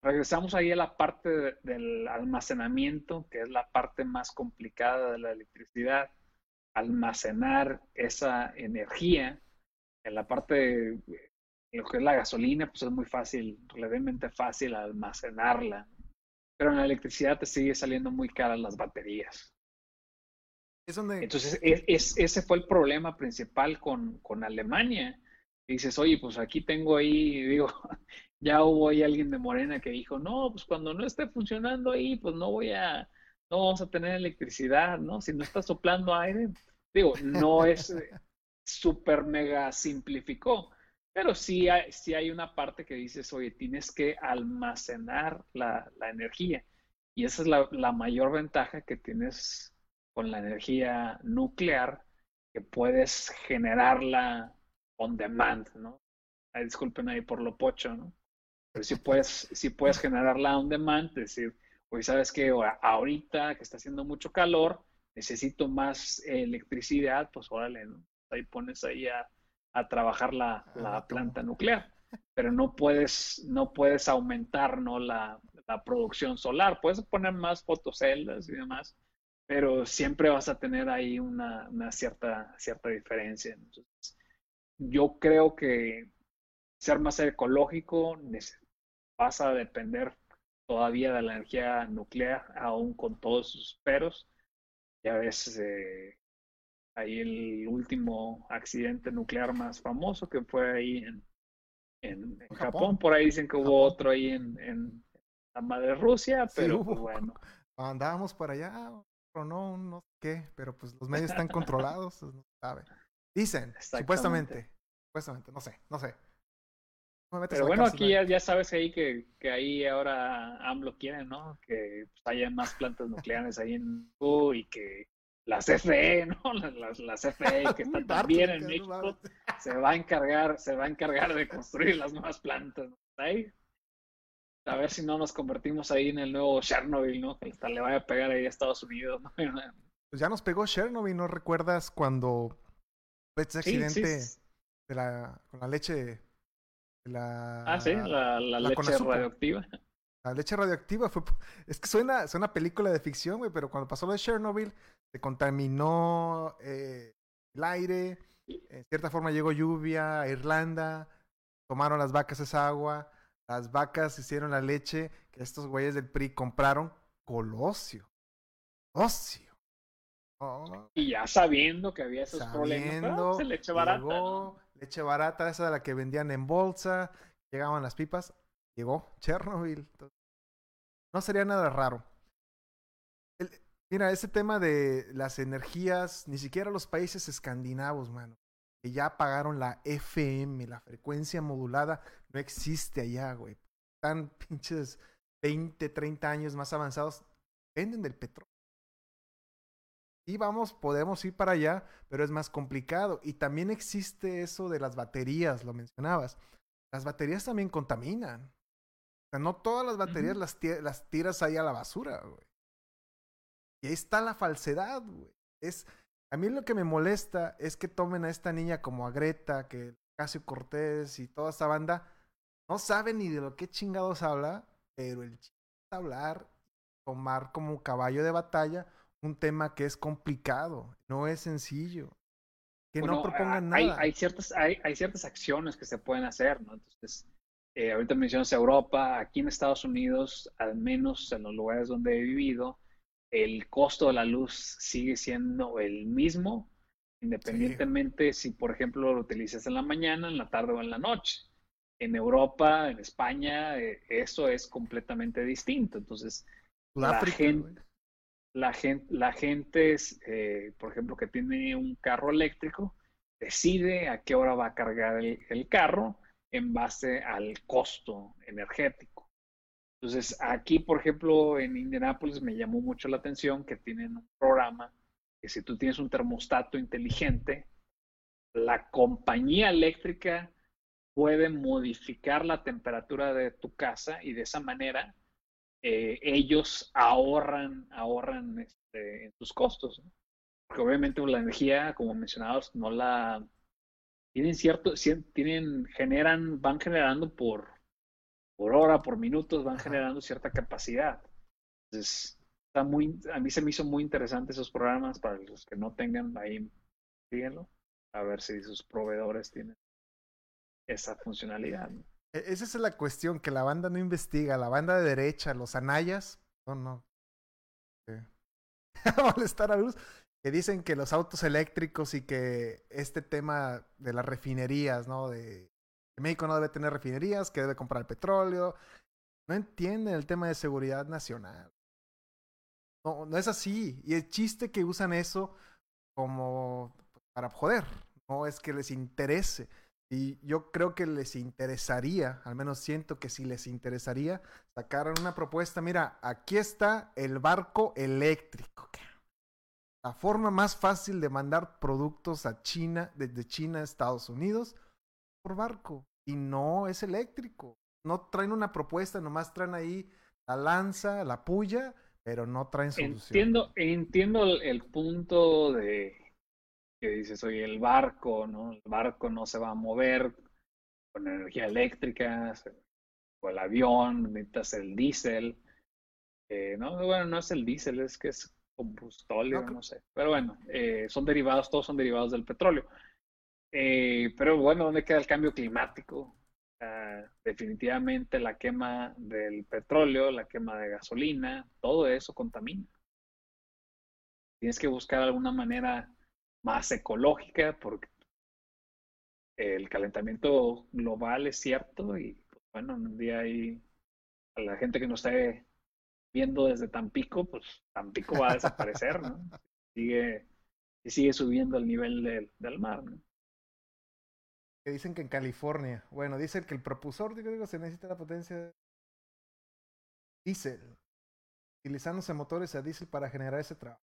regresamos ahí a la parte del almacenamiento, que es la parte más complicada de la electricidad. Almacenar esa energía. En la parte de lo que es la gasolina, pues es muy fácil, relativamente fácil almacenarla pero en la electricidad te sigue saliendo muy caras las baterías. Entonces, es, ese fue el problema principal con, con Alemania. dices, oye, pues aquí tengo ahí, digo, ya hubo ahí alguien de Morena que dijo, no, pues cuando no esté funcionando ahí, pues no voy a, no vamos a tener electricidad, ¿no? Si no está soplando aire, digo, no es súper mega simplificó, pero sí hay, sí hay una parte que dices, oye, tienes que almacenar la, energía. Y esa es la, mayor ventaja que tienes con la energía nuclear, que puedes generarla on demand, ¿no? disculpen ahí por lo pocho, ¿no? Pero si puedes, si puedes generarla on demand, es decir, oye, sabes que ahorita que está haciendo mucho calor, necesito más electricidad, pues órale, ¿no? Ahí pones ahí a a trabajar la, la planta nuclear, pero no puedes, no puedes aumentar ¿no? la, la producción solar. Puedes poner más fotoceldas y demás, pero siempre vas a tener ahí una, una cierta, cierta diferencia. Entonces, yo creo que ser más ecológico vas a depender todavía de la energía nuclear, aún con todos sus peros. Ya ves, eh, ahí el último accidente nuclear más famoso que fue ahí en, en, Japón. Por ahí dicen que hubo otro ahí en, en, la madre Rusia, pero pues, bueno. Andábamos por allá, no, no sé qué, pero pues los medios están controlados, no se sabe. Dicen, supuestamente, supuestamente, no sé, no sé. pero bueno, aquí ya, ya, sabes ahí que, que ahí ahora AMLO quiere, ¿no? Que pues, haya más plantas nucleares ahí en y que la CFE, ¿no? La, la, la CFE que está también en México se va a encargar, se va a encargar de construir las nuevas plantas. ¿no? Ahí, a ver si no nos convertimos ahí en el nuevo Chernobyl, ¿no? Que hasta le vaya a pegar ahí a Estados Unidos, ¿no? Pues ya nos pegó Chernobyl, ¿no recuerdas cuando fue este accidente sí. de la con la leche de la Ah, sí, la, la leche radioactiva. La leche radioactiva fue. Es que suena, suena película de ficción, güey, pero cuando pasó lo de Chernobyl, se contaminó eh, el aire. En cierta forma llegó lluvia a Irlanda. Tomaron las vacas esa agua. Las vacas hicieron la leche que estos güeyes del PRI compraron. Colosio. Colosio. Oh, Y ya sabiendo que había esos problemas, sabiendo, pues, leche barata. llegó ¿no? Leche barata, esa de la que vendían en bolsa. Llegaban las pipas. Llegó Chernobyl. No sería nada raro. Mira, ese tema de las energías, ni siquiera los países escandinavos, mano, que ya pagaron la FM, la frecuencia modulada, no existe allá, güey. Están pinches 20, 30 años más avanzados, venden del petróleo. Y vamos, podemos ir para allá, pero es más complicado. Y también existe eso de las baterías, lo mencionabas. Las baterías también contaminan. Sea, no todas las baterías las, ti- las tiras ahí a la basura, güey. Y ahí está la falsedad, güey. Es, a mí lo que me molesta es que tomen a esta niña como a Greta, que Casio Cortés y toda esa banda, no saben ni de lo que chingados habla, pero el chiste es hablar, tomar como caballo de batalla un tema que es complicado, no es sencillo. Que no propongan hay, nada. Hay ciertas, hay, hay ciertas acciones que se pueden hacer, ¿no? Entonces, eh, ahorita mencionas Europa, aquí en Estados Unidos, al menos en los lugares donde he vivido, el costo de la luz sigue siendo el mismo, independientemente si, por ejemplo, lo utilizas en la mañana, en la tarde o en la noche. En Europa, en España, eh, eso es completamente distinto. Entonces, la gente- la gente, la gente es, eh, por ejemplo, que tiene un carro eléctrico, decide a qué hora va a cargar el, el carro en base al costo energético. Entonces, aquí, por ejemplo, en Indianápolis me llamó mucho la atención que tienen un programa que si tú tienes un termostato inteligente, la compañía eléctrica puede modificar la temperatura de tu casa y de esa manera eh, ellos ahorran, ahorran este, en sus costos. Porque obviamente la energía, como mencionados, no la tienen cierto, tienen, generan, van generando por, por hora, por minutos, van Ajá. generando cierta capacidad. Entonces, está muy, a mí se me hizo muy interesante esos programas para los que no tengan ahí, síguenlo, a ver si sus proveedores tienen esa funcionalidad. ¿no? E- Esa es la cuestión, que la banda no investiga, la banda de derecha, los anayas, no, no. Eh, molestar a Luz, que dicen que los autos eléctricos y que este tema de las refinerías, ¿no? De que México no debe tener refinerías, que debe comprar petróleo. No entienden el tema de seguridad nacional. No, no es así. Y el chiste que usan eso como para joder. No es que les interese. Y yo creo que les interesaría, al menos siento que sí les interesaría, sacaran una propuesta. Mira, aquí está el barco eléctrico. La forma más fácil de mandar productos a China, desde China a Estados Unidos, por barco. Y no es eléctrico. No traen una propuesta, nomás traen ahí la lanza, la puya, pero no traen solución. Entiendo, entiendo el, punto de que dices, oye, el barco, ¿no? El barco no se va a mover con energía eléctrica, o el avión, necesitas el diésel. Eh, no, bueno, no es el diésel, es que es combustóleo, No, no sé. Pero bueno, eh, son derivados, todos son derivados del petróleo. Eh, pero bueno, ¿dónde queda el cambio climático? Definitivamente la quema del petróleo, la quema de gasolina, todo eso contamina. Tienes que buscar alguna manera más ecológica porque el calentamiento global es cierto y pues, bueno, un día ahí a la gente que nos esté viendo desde Tampico, pues Tampico va a desaparecer, ¿no? Sigue, sigue subiendo el nivel del, mar, ¿no? Que dicen que en California, bueno, dicen que el propulsor, digo, digo, se necesita la potencia de diésel, utilizándose motores a diésel para generar ese trabajo.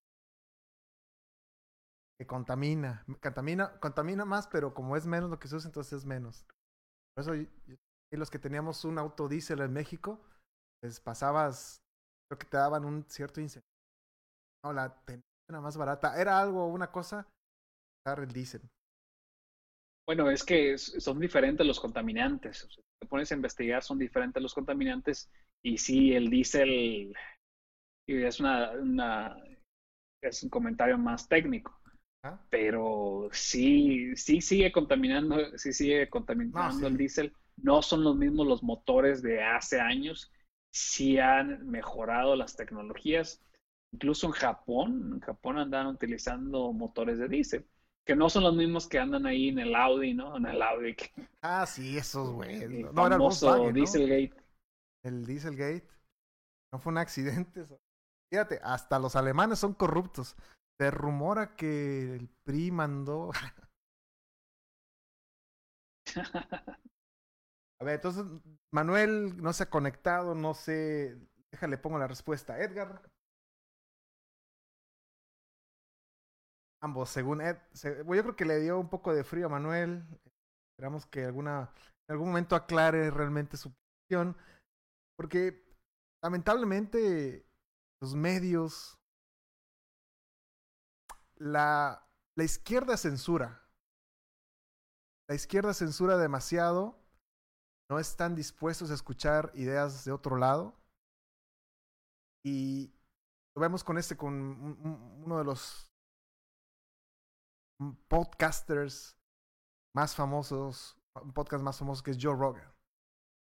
que contamina, contamina, contamina más, pero como es menos lo que se usa, entonces es menos. Por eso los que teníamos un auto diésel en México, pues pasabas, creo que te daban un cierto incentivo. No, la más barata. Era algo, una cosa, el diésel. Bueno, es que son diferentes los contaminantes. te pones a investigar, son diferentes los contaminantes. Y sí, el diésel es una, una es un comentario más técnico. ¿Ah? Pero sí, sí sigue contaminando, sí sigue contaminando el diésel. No son los mismos los motores de hace años. Sí han mejorado las tecnologías. Incluso en Japón, en Japón andan utilizando motores de diésel que no son los mismos que andan ahí en el Audi, ¿no? En el Audi. Ah, sí, esos, güey. No, era el Dieselgate. El Dieselgate. No fue un accidente. Fíjate, hasta los alemanes son corruptos. Se rumora que el PRI mandó. A ver, entonces Manuel no se ha conectado, no sé. Déjale, pongo la respuesta. Edgar. Ambos, según Ed. yo creo que le dio un poco de frío a Manuel. Esperamos que alguna, en algún momento aclare realmente su posición. Porque lamentablemente los medios la, la izquierda censura. La izquierda censura demasiado. No están dispuestos a escuchar ideas de otro lado. Y lo vemos con este, con uno de los podcasters más famosos, un podcast más famoso que es Joe Rogan.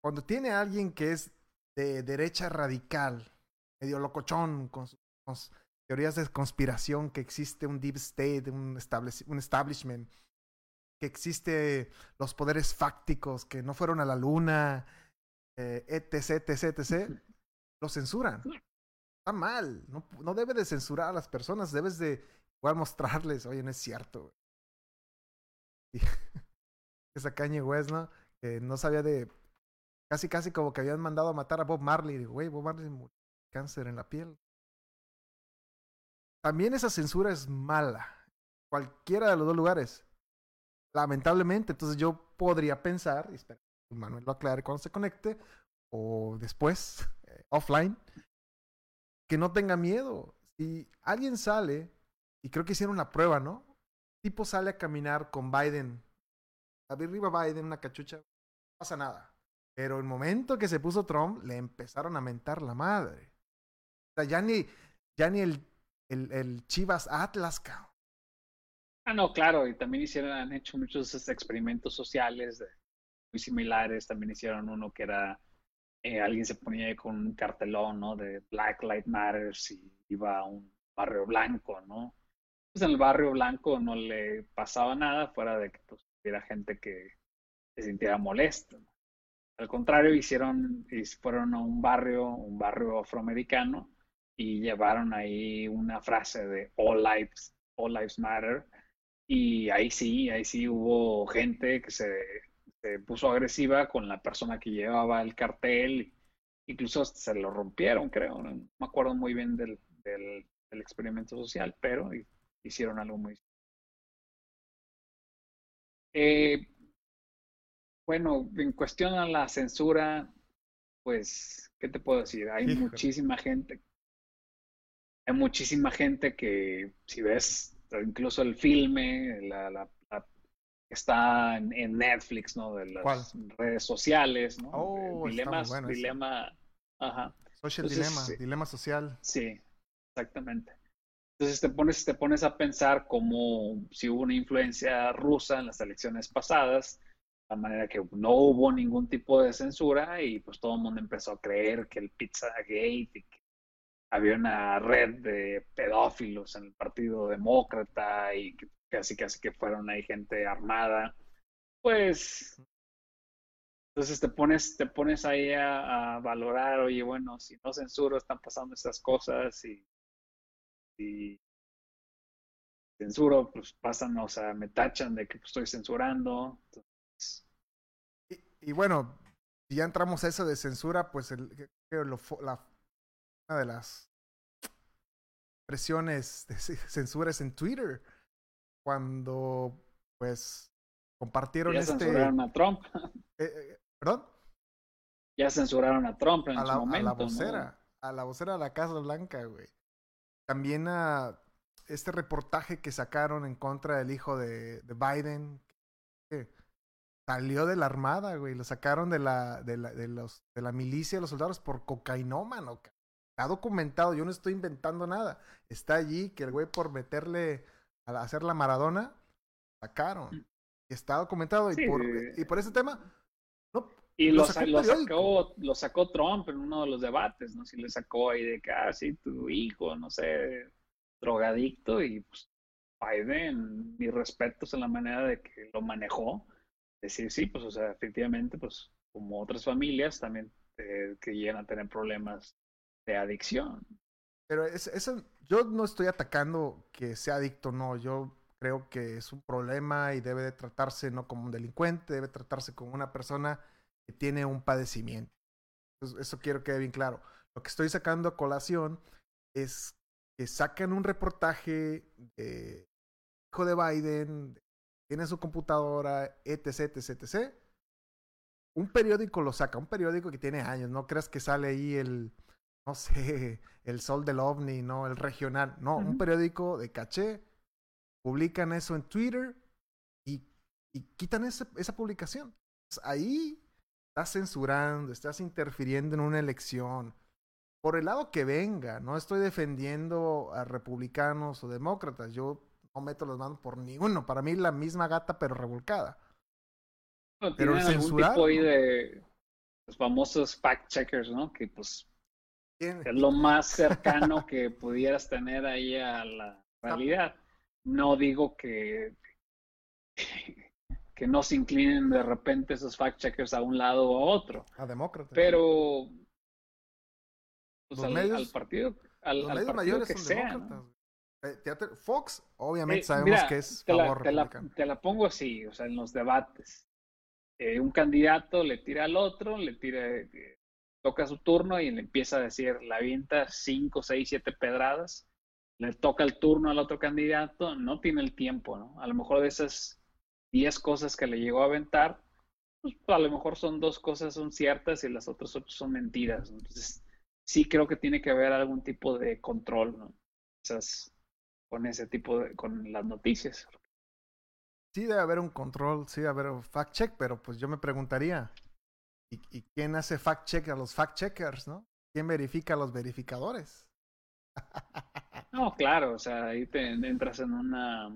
Cuando tiene a alguien que es de derecha radical, medio locochón, con sus teorías de conspiración, que existe un deep state, un, un establishment, que existe los poderes fácticos que no fueron a la luna, eh, etc, etc, etc, lo censuran. Está mal, no, no debe de censurar a las personas, debes de igual mostrarles, oye, no es cierto. Esa caña West, ¿no? Que no sabía de... Casi, casi como que habían mandado a matar a Bob Marley. Digo, güey, Bob Marley murió cáncer en la piel. También esa censura es mala. Cualquiera de los dos lugares. Lamentablemente, entonces yo podría pensar, y espera, Manuel lo aclare cuando se conecte, o después, eh, offline, que no tenga miedo. Si alguien sale, y creo que hicieron una prueba, ¿no? tipo sale a caminar con Biden, arriba Biden, una cachucha, no pasa nada. Pero el momento que se puso Trump, le empezaron a mentar la madre. O sea, ya ni, ya ni el el, el Chivas Atlas, cabrón. Ah, no, claro, y también hicieron, han hecho muchos experimentos sociales muy similares. También hicieron uno que era eh, alguien se ponía con un cartelón, ¿no? De Black Lives Matter y iba a un barrio blanco, ¿no? Pues en el barrio blanco no le pasaba nada fuera de que pues, hubiera gente que se sintiera molesto. Al contrario, hicieron, fueron a un barrio, un barrio afroamericano, y llevaron ahí una frase de All Lives, All Lives Matter. Y ahí sí, ahí sí hubo gente que se, puso agresiva con la persona que llevaba el cartel. Incluso se lo rompieron, creo. No me acuerdo muy bien del, del, experimento social, pero hicieron algo muy... Eh, bueno, en cuestión a la censura, pues, ¿qué te puedo decir? Hay muchísima gente hay muchísima gente que, si ves incluso el filme, la, la, está en, Netflix, ¿no? De las redes sociales, ¿no? Oh, dilema, dilema, ajá. Social dilema, dilema social. Sí, exactamente. Entonces te pones, te pones a pensar como si hubo una influencia rusa en las elecciones pasadas, de manera que no hubo ningún tipo de censura y pues todo el mundo empezó a creer que el Pizzagate y que había una red de pedófilos en el Partido Demócrata y casi casi que fueron ahí gente armada, pues entonces te pones, te pones ahí a, valorar, oye, bueno, si no censuro, están pasando estas cosas y, y censuro, pues pasan, o sea, me tachan de que estoy censurando. Y, bueno, si ya entramos a eso de censura, pues el, la, una de las presiones de censuras en Twitter. cuando pues compartieron ya este... censuraron a Trump. Eh, eh, ¿Perdón? Ya censuraron a Trump en a su la, momento. a la ¿no? vocera, a la vocera de la Casa Blanca, güey. También a este reportaje que sacaron en contra del hijo de, de Biden, que salió de la armada, güey, lo sacaron de la, de la, de los, de la milicia de los soldados por cocainómano, ca- Está documentado, yo no estoy inventando nada. Está allí que el güey por meterle a la- hacer la Maradona, sacaron. Está documentado y, por, y por ese tema, no, Y Lo sacó lo sacó, lo sacó Trump en uno de los debates, ¿no? Si le sacó ahí de que, ah, sí, tu hijo, no sé, drogadicto y pues Biden, mis respetos en la manera de que lo manejó. Decir, sí, pues, o sea, efectivamente, pues, como otras familias también eh, que llegan a tener problemas de adicción. Pero es, eso, yo no estoy atacando que sea adicto, no. Yo creo que es un problema y debe de tratarse no como un delincuente, debe tratarse como una persona que tiene un padecimiento. Eso quiero que quede bien claro. Lo que estoy sacando a colación es que sacan un reportaje de hijo de Biden, tiene su computadora, etc, etc, etc. Un periódico lo saca, un periódico que tiene años, no creas que sale ahí el, no sé, el Sol del OVNI, no, el regional, no, un periódico de caché, publican eso en Twitter y, y quitan ese- esa publicación. Pues ahí estás censurando, estás interfiriendo en una elección. Por el lado que venga, no estoy defendiendo a republicanos o demócratas, yo no meto las manos por ninguno. Para mí la misma gata pero revolcada. Pero algún censurar, tipo ahí ¿no? de los famosos fact checkers, ¿no? Que pues ¿Quién? es lo más cercano que pudieras tener ahí a la realidad. No digo que, que no se inclinen de repente esos fact checkers a un lado o a otro, A demócratas. pero pues, al, medios- al partido, al, Los al medios partido mayores que son sea. Eh, teatro- Fox, obviamente Eh, sabemos mira, que es te la, favor te la- te la pongo así, o sea, en los debates. Eh, un candidato le tira al otro, le tira, eh, toca su turno y le empieza a decir, la avienta cinco, seis, siete pedradas, le toca el turno al otro candidato, no tiene el tiempo, ¿no? A lo mejor de esas diez cosas que le llegó a aventar, pues a lo mejor son dos cosas son ciertas y las otras ocho son mentiras. Entonces, sí creo que tiene que haber algún tipo de control, ¿no? Esas, con ese tipo de, con las noticias. Sí debe haber un control, sí debe haber un fact check, pero pues yo me preguntaría, ¿y, y quién hace fact check a los fact checkers, no? ¿Quién verifica a los verificadores? No, claro, o sea, ahí te entras en una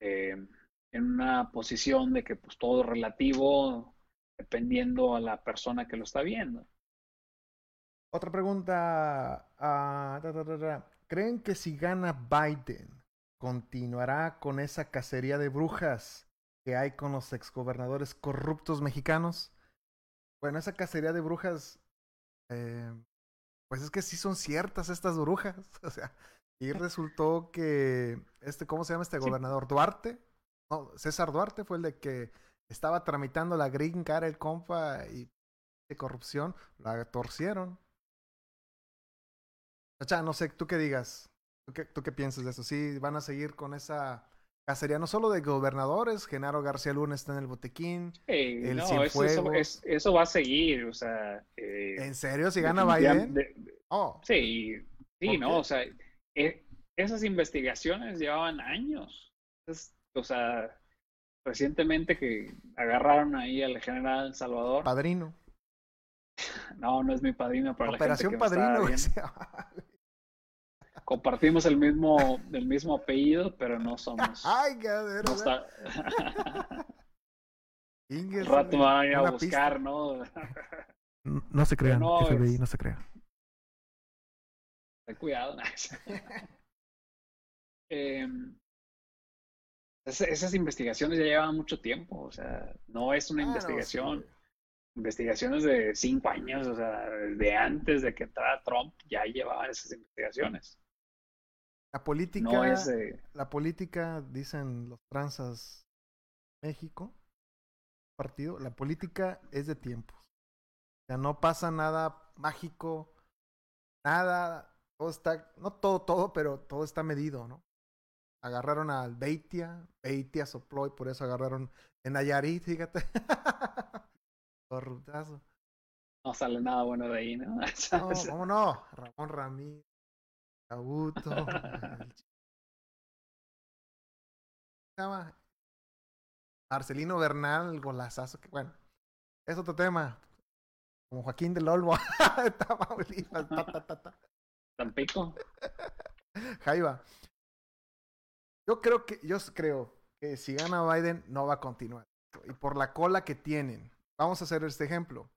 eh, en una posición de que pues todo relativo dependiendo a la persona que lo está viendo. Otra pregunta. ah. ¿Creen que si gana Biden, continuará con esa cacería de brujas que hay con los exgobernadores corruptos mexicanos? Bueno, esa cacería de brujas, eh, pues es que sí son ciertas estas brujas. O sea, y resultó que este, ¿cómo se llama este Sí. gobernador? Duarte. No, César Duarte fue el de que estaba tramitando la green card el compa y de corrupción, la torcieron. Chacha, no sé, tú qué digas. ¿Tú qué, ¿Tú qué piensas de eso? Sí, van a seguir con esa cacería, no solo de gobernadores, Genaro García Luna está en el botequín. El no, eso, eso, Cienfuegos. es- eso va a seguir, o sea, eh, ¿En serio? Si gana Biden. de- Oh, Sí, sí, ¿Por no, qué? o sea, eh, esas investigaciones llevaban años. Es- o sea, recientemente que agarraron ahí al general Salvador. padrino. No, no es mi padrino, para Operación la gente que me Padrino. está güey. viendo. Compartimos el mismo, el mismo apellido, pero no somos. Ay, qué de no está- rato me van a ir a buscar, pista. ¿no? No se crean, No, FBI, es- no se crean. Ten cuidado. Es- esas investigaciones ya llevan mucho tiempo, o sea, no es una Ah, no, investigación. sí. Investigaciones de cinco años, o sea, de antes de que entrara Trump, ya llevaban esas investigaciones. La política, No es de. la política, dicen los transas México, partido, la política es de tiempos. O sea, no pasa nada mágico, nada, todo está, no todo, todo, pero todo está medido, ¿no? agarraron al Beitia, Beitia sopló y por eso agarraron en Nayarit, fíjate. Corruptazo. No sale nada bueno de ahí, ¿no? No, ¿cómo no? Ramón Ramírez, Cabuto, el ch- ¿cómo se llama? Marcelino Bernal, golazazo, que bueno, es otro tema. Como Joaquín del Olmo, Tamaulipas, ta, ta, ta, ta. Tampico. Jaiba. Yo creo que, yo creo que si gana Biden no va a continuar. Y por la cola que tienen. Vamos a hacer este ejemplo.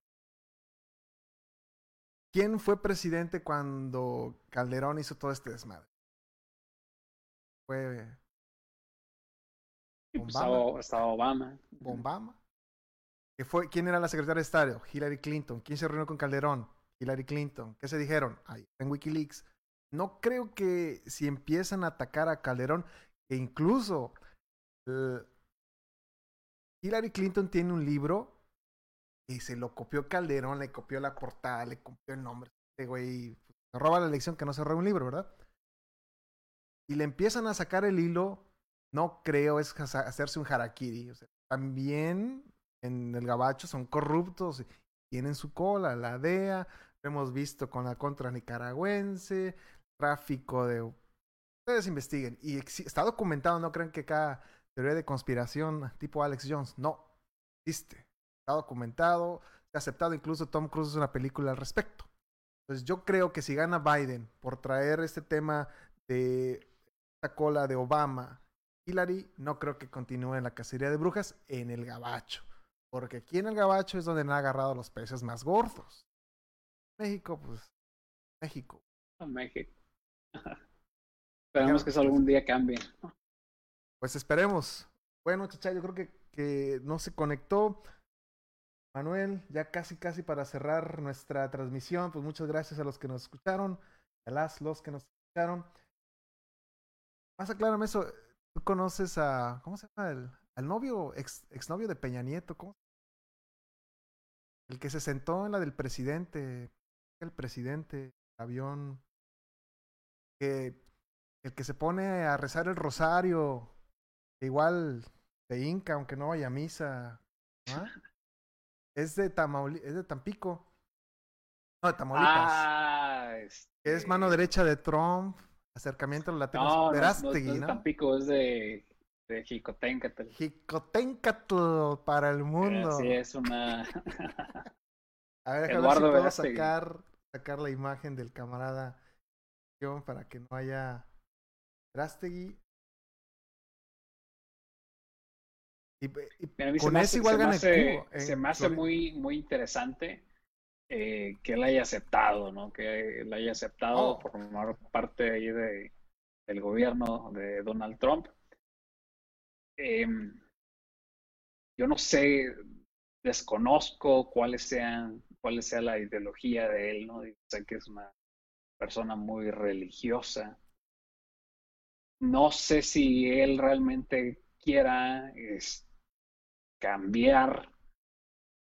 ¿Quién fue presidente cuando Calderón hizo todo este desmadre? Fue pues Obama. estaba, Obama. Obama. ¿Qué fue, ¿Quién era la secretaria de Estado? Hillary Clinton. ¿Quién se reunió con Calderón? Hillary Clinton. ¿Qué se dijeron? Ahí, en Wikileaks. No creo que si empiezan a atacar a Calderón, que incluso eh, Hillary Clinton tiene un libro y se lo copió Calderón, le copió la portada, le copió el nombre. Este güey se roba la elección que no se un libro, ¿verdad? Y le empiezan a sacar el hilo, no creo es hacerse un harakiri. O sea, también en el gabacho son corruptos, tienen su cola, la DEA, lo hemos visto con la contra nicaragüense, tráfico de... Ustedes investiguen. Y está documentado, no crean que cada teoría de conspiración tipo Alex Jones, no, existe. Está documentado, se ha aceptado, incluso Tom Cruise hizo una película al respecto. Entonces yo creo que si gana Biden por traer este tema de esta cola de Obama, Hillary, no creo que continúe en la cacería de brujas en el gabacho. Porque aquí en el gabacho es donde han agarrado los peces más gordos. México, pues, México. México. Esperemos que eso algún día cambie. Pues esperemos. Bueno, chacha, yo creo que, que no se conectó. Manuel, ya casi, casi para cerrar nuestra transmisión, pues muchas gracias a los que nos escucharon, a las, los que nos escucharon. Más aclárame eso, tú conoces a, ¿cómo se llama? El, al novio, ex, exnovio de Peña Nieto, ¿cómo? El que se sentó en la del presidente, el presidente, el avión, que, el que se pone a rezar el rosario, igual de Inca, aunque no vaya a misa. Es de Tamauli es de Tampico. No, de Tamaulipas. Ah, Es este, mano derecha de Trump, acercamiento a latinos. No, no, no, es de Tampico, es de, de Jicotencatl. Jicotencatl para el mundo. Sí, es una. A ver, déjame ver si Eduardo puedo sacar, sacar la imagen del camarada para que no haya Verástegui. Y, y con hace, igual gana Cuba, en se me hace Florida. muy, muy interesante eh, que él haya aceptado, ¿no? Que él haya aceptado Oh. formar parte ahí de, del gobierno de Donald Trump. Em, yo no sé, desconozco cuáles sean, cuál sea la ideología de él, ¿no? Sé que es una persona muy religiosa. No sé si él realmente quiera es, cambiar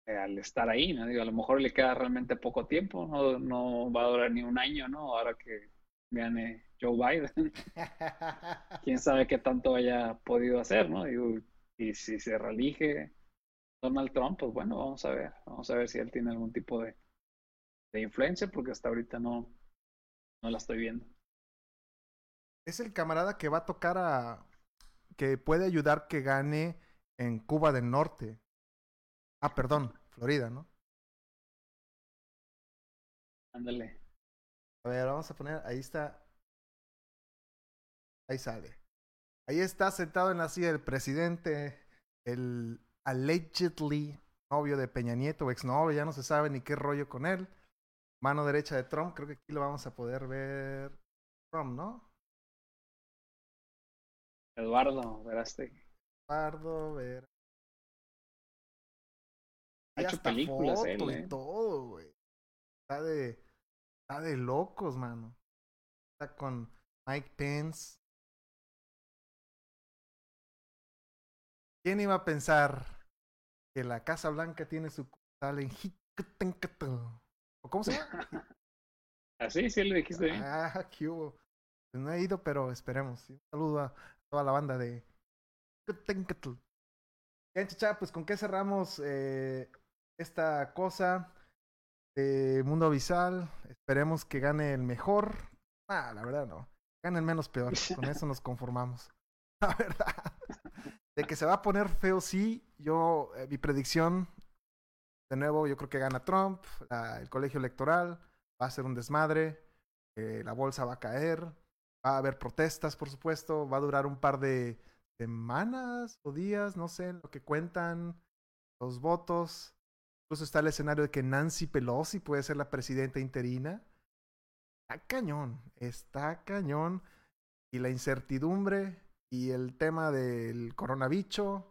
eh, al estar ahí, ¿no? Digo, a lo mejor le queda realmente poco tiempo, no, no va a durar ni un año, ¿no? Ahora que gane Joe Biden, quién sabe qué tanto haya podido hacer, ¿no? Digo, y si se reelige Donald Trump, pues bueno, vamos a ver, vamos a ver si él tiene algún tipo de, de influencia, porque hasta ahorita no, no la estoy viendo. Es el camarada que va a tocar a. que puede ayudar que gane en Cuba del Norte. Ah, perdón, Florida, ¿no? Ándale. A ver, vamos a poner. Ahí está. Ahí sale. Ahí está sentado en la silla del presidente. El allegedly novio de Peña Nieto, o exnovio, ya no se sabe ni qué rollo con él. Mano derecha de Trump, creo que aquí lo vamos a poder ver. Trump, ¿no? Eduardo, veraste. Pardo, ver. Ha Y hecho hasta películas foto él, y ¿eh? todo, güey. Está de, está de locos, mano. Está con Mike Pence. ¿Quién iba a pensar que la Casa Blanca tiene su sala en? ¿O cómo se llama? Así, sí, le dijiste bien. Ah, qué hubo. Pues no he ido, pero esperemos. Un saludo a, toda la banda de... Bien, chacha, pues con qué cerramos eh, esta cosa de Mundo Abisal. Esperemos que gane el mejor. Ah, la verdad no. Gane el menos peor. Con eso nos conformamos. La verdad. De que se va a poner feo, sí. Yo, eh, mi predicción, de nuevo, yo creo que gana Trump. La, el colegio electoral va a ser un desmadre. Eh, la bolsa va a caer. Va a haber protestas, por supuesto. Va a durar un par de semanas o días, no sé, lo que cuentan los votos. Incluso está el escenario de que Nancy Pelosi puede ser la presidenta interina. Está cañón, está cañón. Y la incertidumbre y el tema del coronavirus,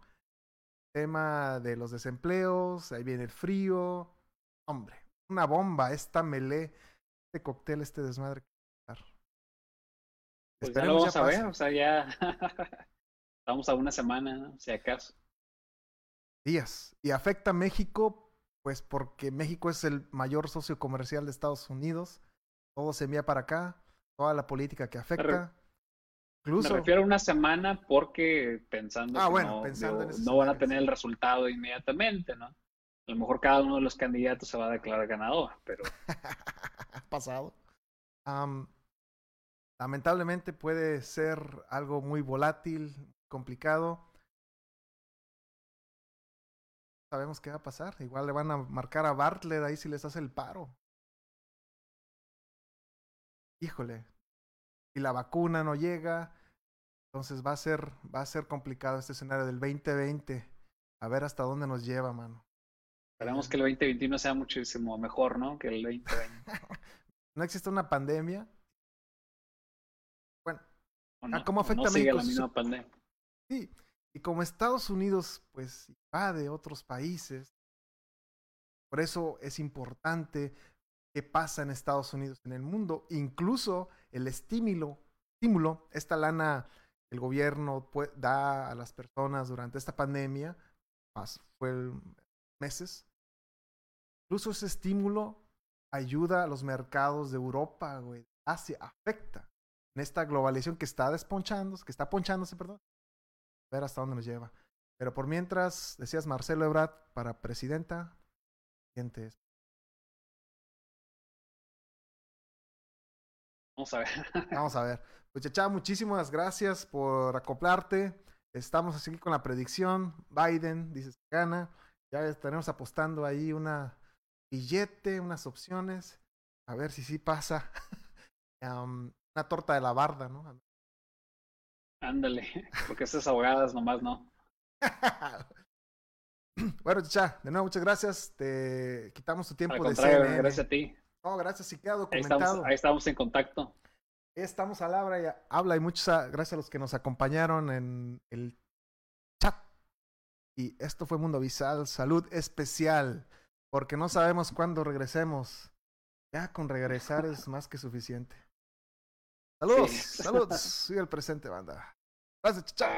tema de los desempleos, ahí viene el frío. Hombre, una bomba, esta melé, este cóctel, este desmadre. Pues ya lo vamos a ver, o sea, ya estamos a una semana, ¿no? si acaso. Días. Y afecta a México, pues porque México es el mayor socio comercial de Estados Unidos. Todo se envía para acá, toda la política que afecta. Me refiero a una semana porque pensando ah, que bueno, no, pensando digo, no van a tener el resultado inmediatamente, ¿no? A lo mejor cada uno de los candidatos se va a declarar ganador, pero pasado. Am, lamentablemente puede ser algo muy volátil, complicado. Sabemos qué va a pasar. Igual le van a marcar a Bartlett ahí si les hace el paro. Híjole. Y la vacuna no llega. Entonces va a ser, va a ser complicado este escenario del 2020. A ver hasta dónde nos lleva, mano. esperemos que el 2021 sea muchísimo mejor, ¿no? Que el 2020. No existe una pandemia. Bueno, ¿o no? Ah, ¿cómo ¿O afecta no a México? la misma pandemia. Sí, y como Estados Unidos pues invade otros países, por eso es importante qué pasa en Estados Unidos, en el mundo, incluso el estímulo, estímulo, esta lana el gobierno da a las personas durante esta pandemia, más fue meses, incluso ese estímulo ayuda a los mercados de Europa, güey, Asia, afecta en esta globalización que está desponchándose, que está ponchándose, perdón ver hasta dónde nos lleva. Pero por mientras, decías Marcelo Ebrard para presidenta, siguientes. Vamos a ver. Vamos a ver. Pues Chacha, muchísimas gracias por acoplarte. Estamos así con la predicción. Biden, dices que gana. Ya estaremos apostando ahí una billete, unas opciones. A ver si sí pasa. Una torta de la barda, ¿no? Ándale, porque esas abogadas nomás no. bueno, Chacha, de nuevo muchas gracias. Te quitamos tu tiempo Al de CNN. gracias a ti. No, gracias, sí queda Ahí documentado. estamos, ahí estamos en contacto. Estamos al habla y, habla y muchas a- gracias a los que nos acompañaron en el chat. Y esto fue Mundo Visal, salud especial, porque no sabemos cuándo regresemos. Ya con regresar es más que suficiente. Saludos, saludos. Sigue el presente, banda. Gracias, chao.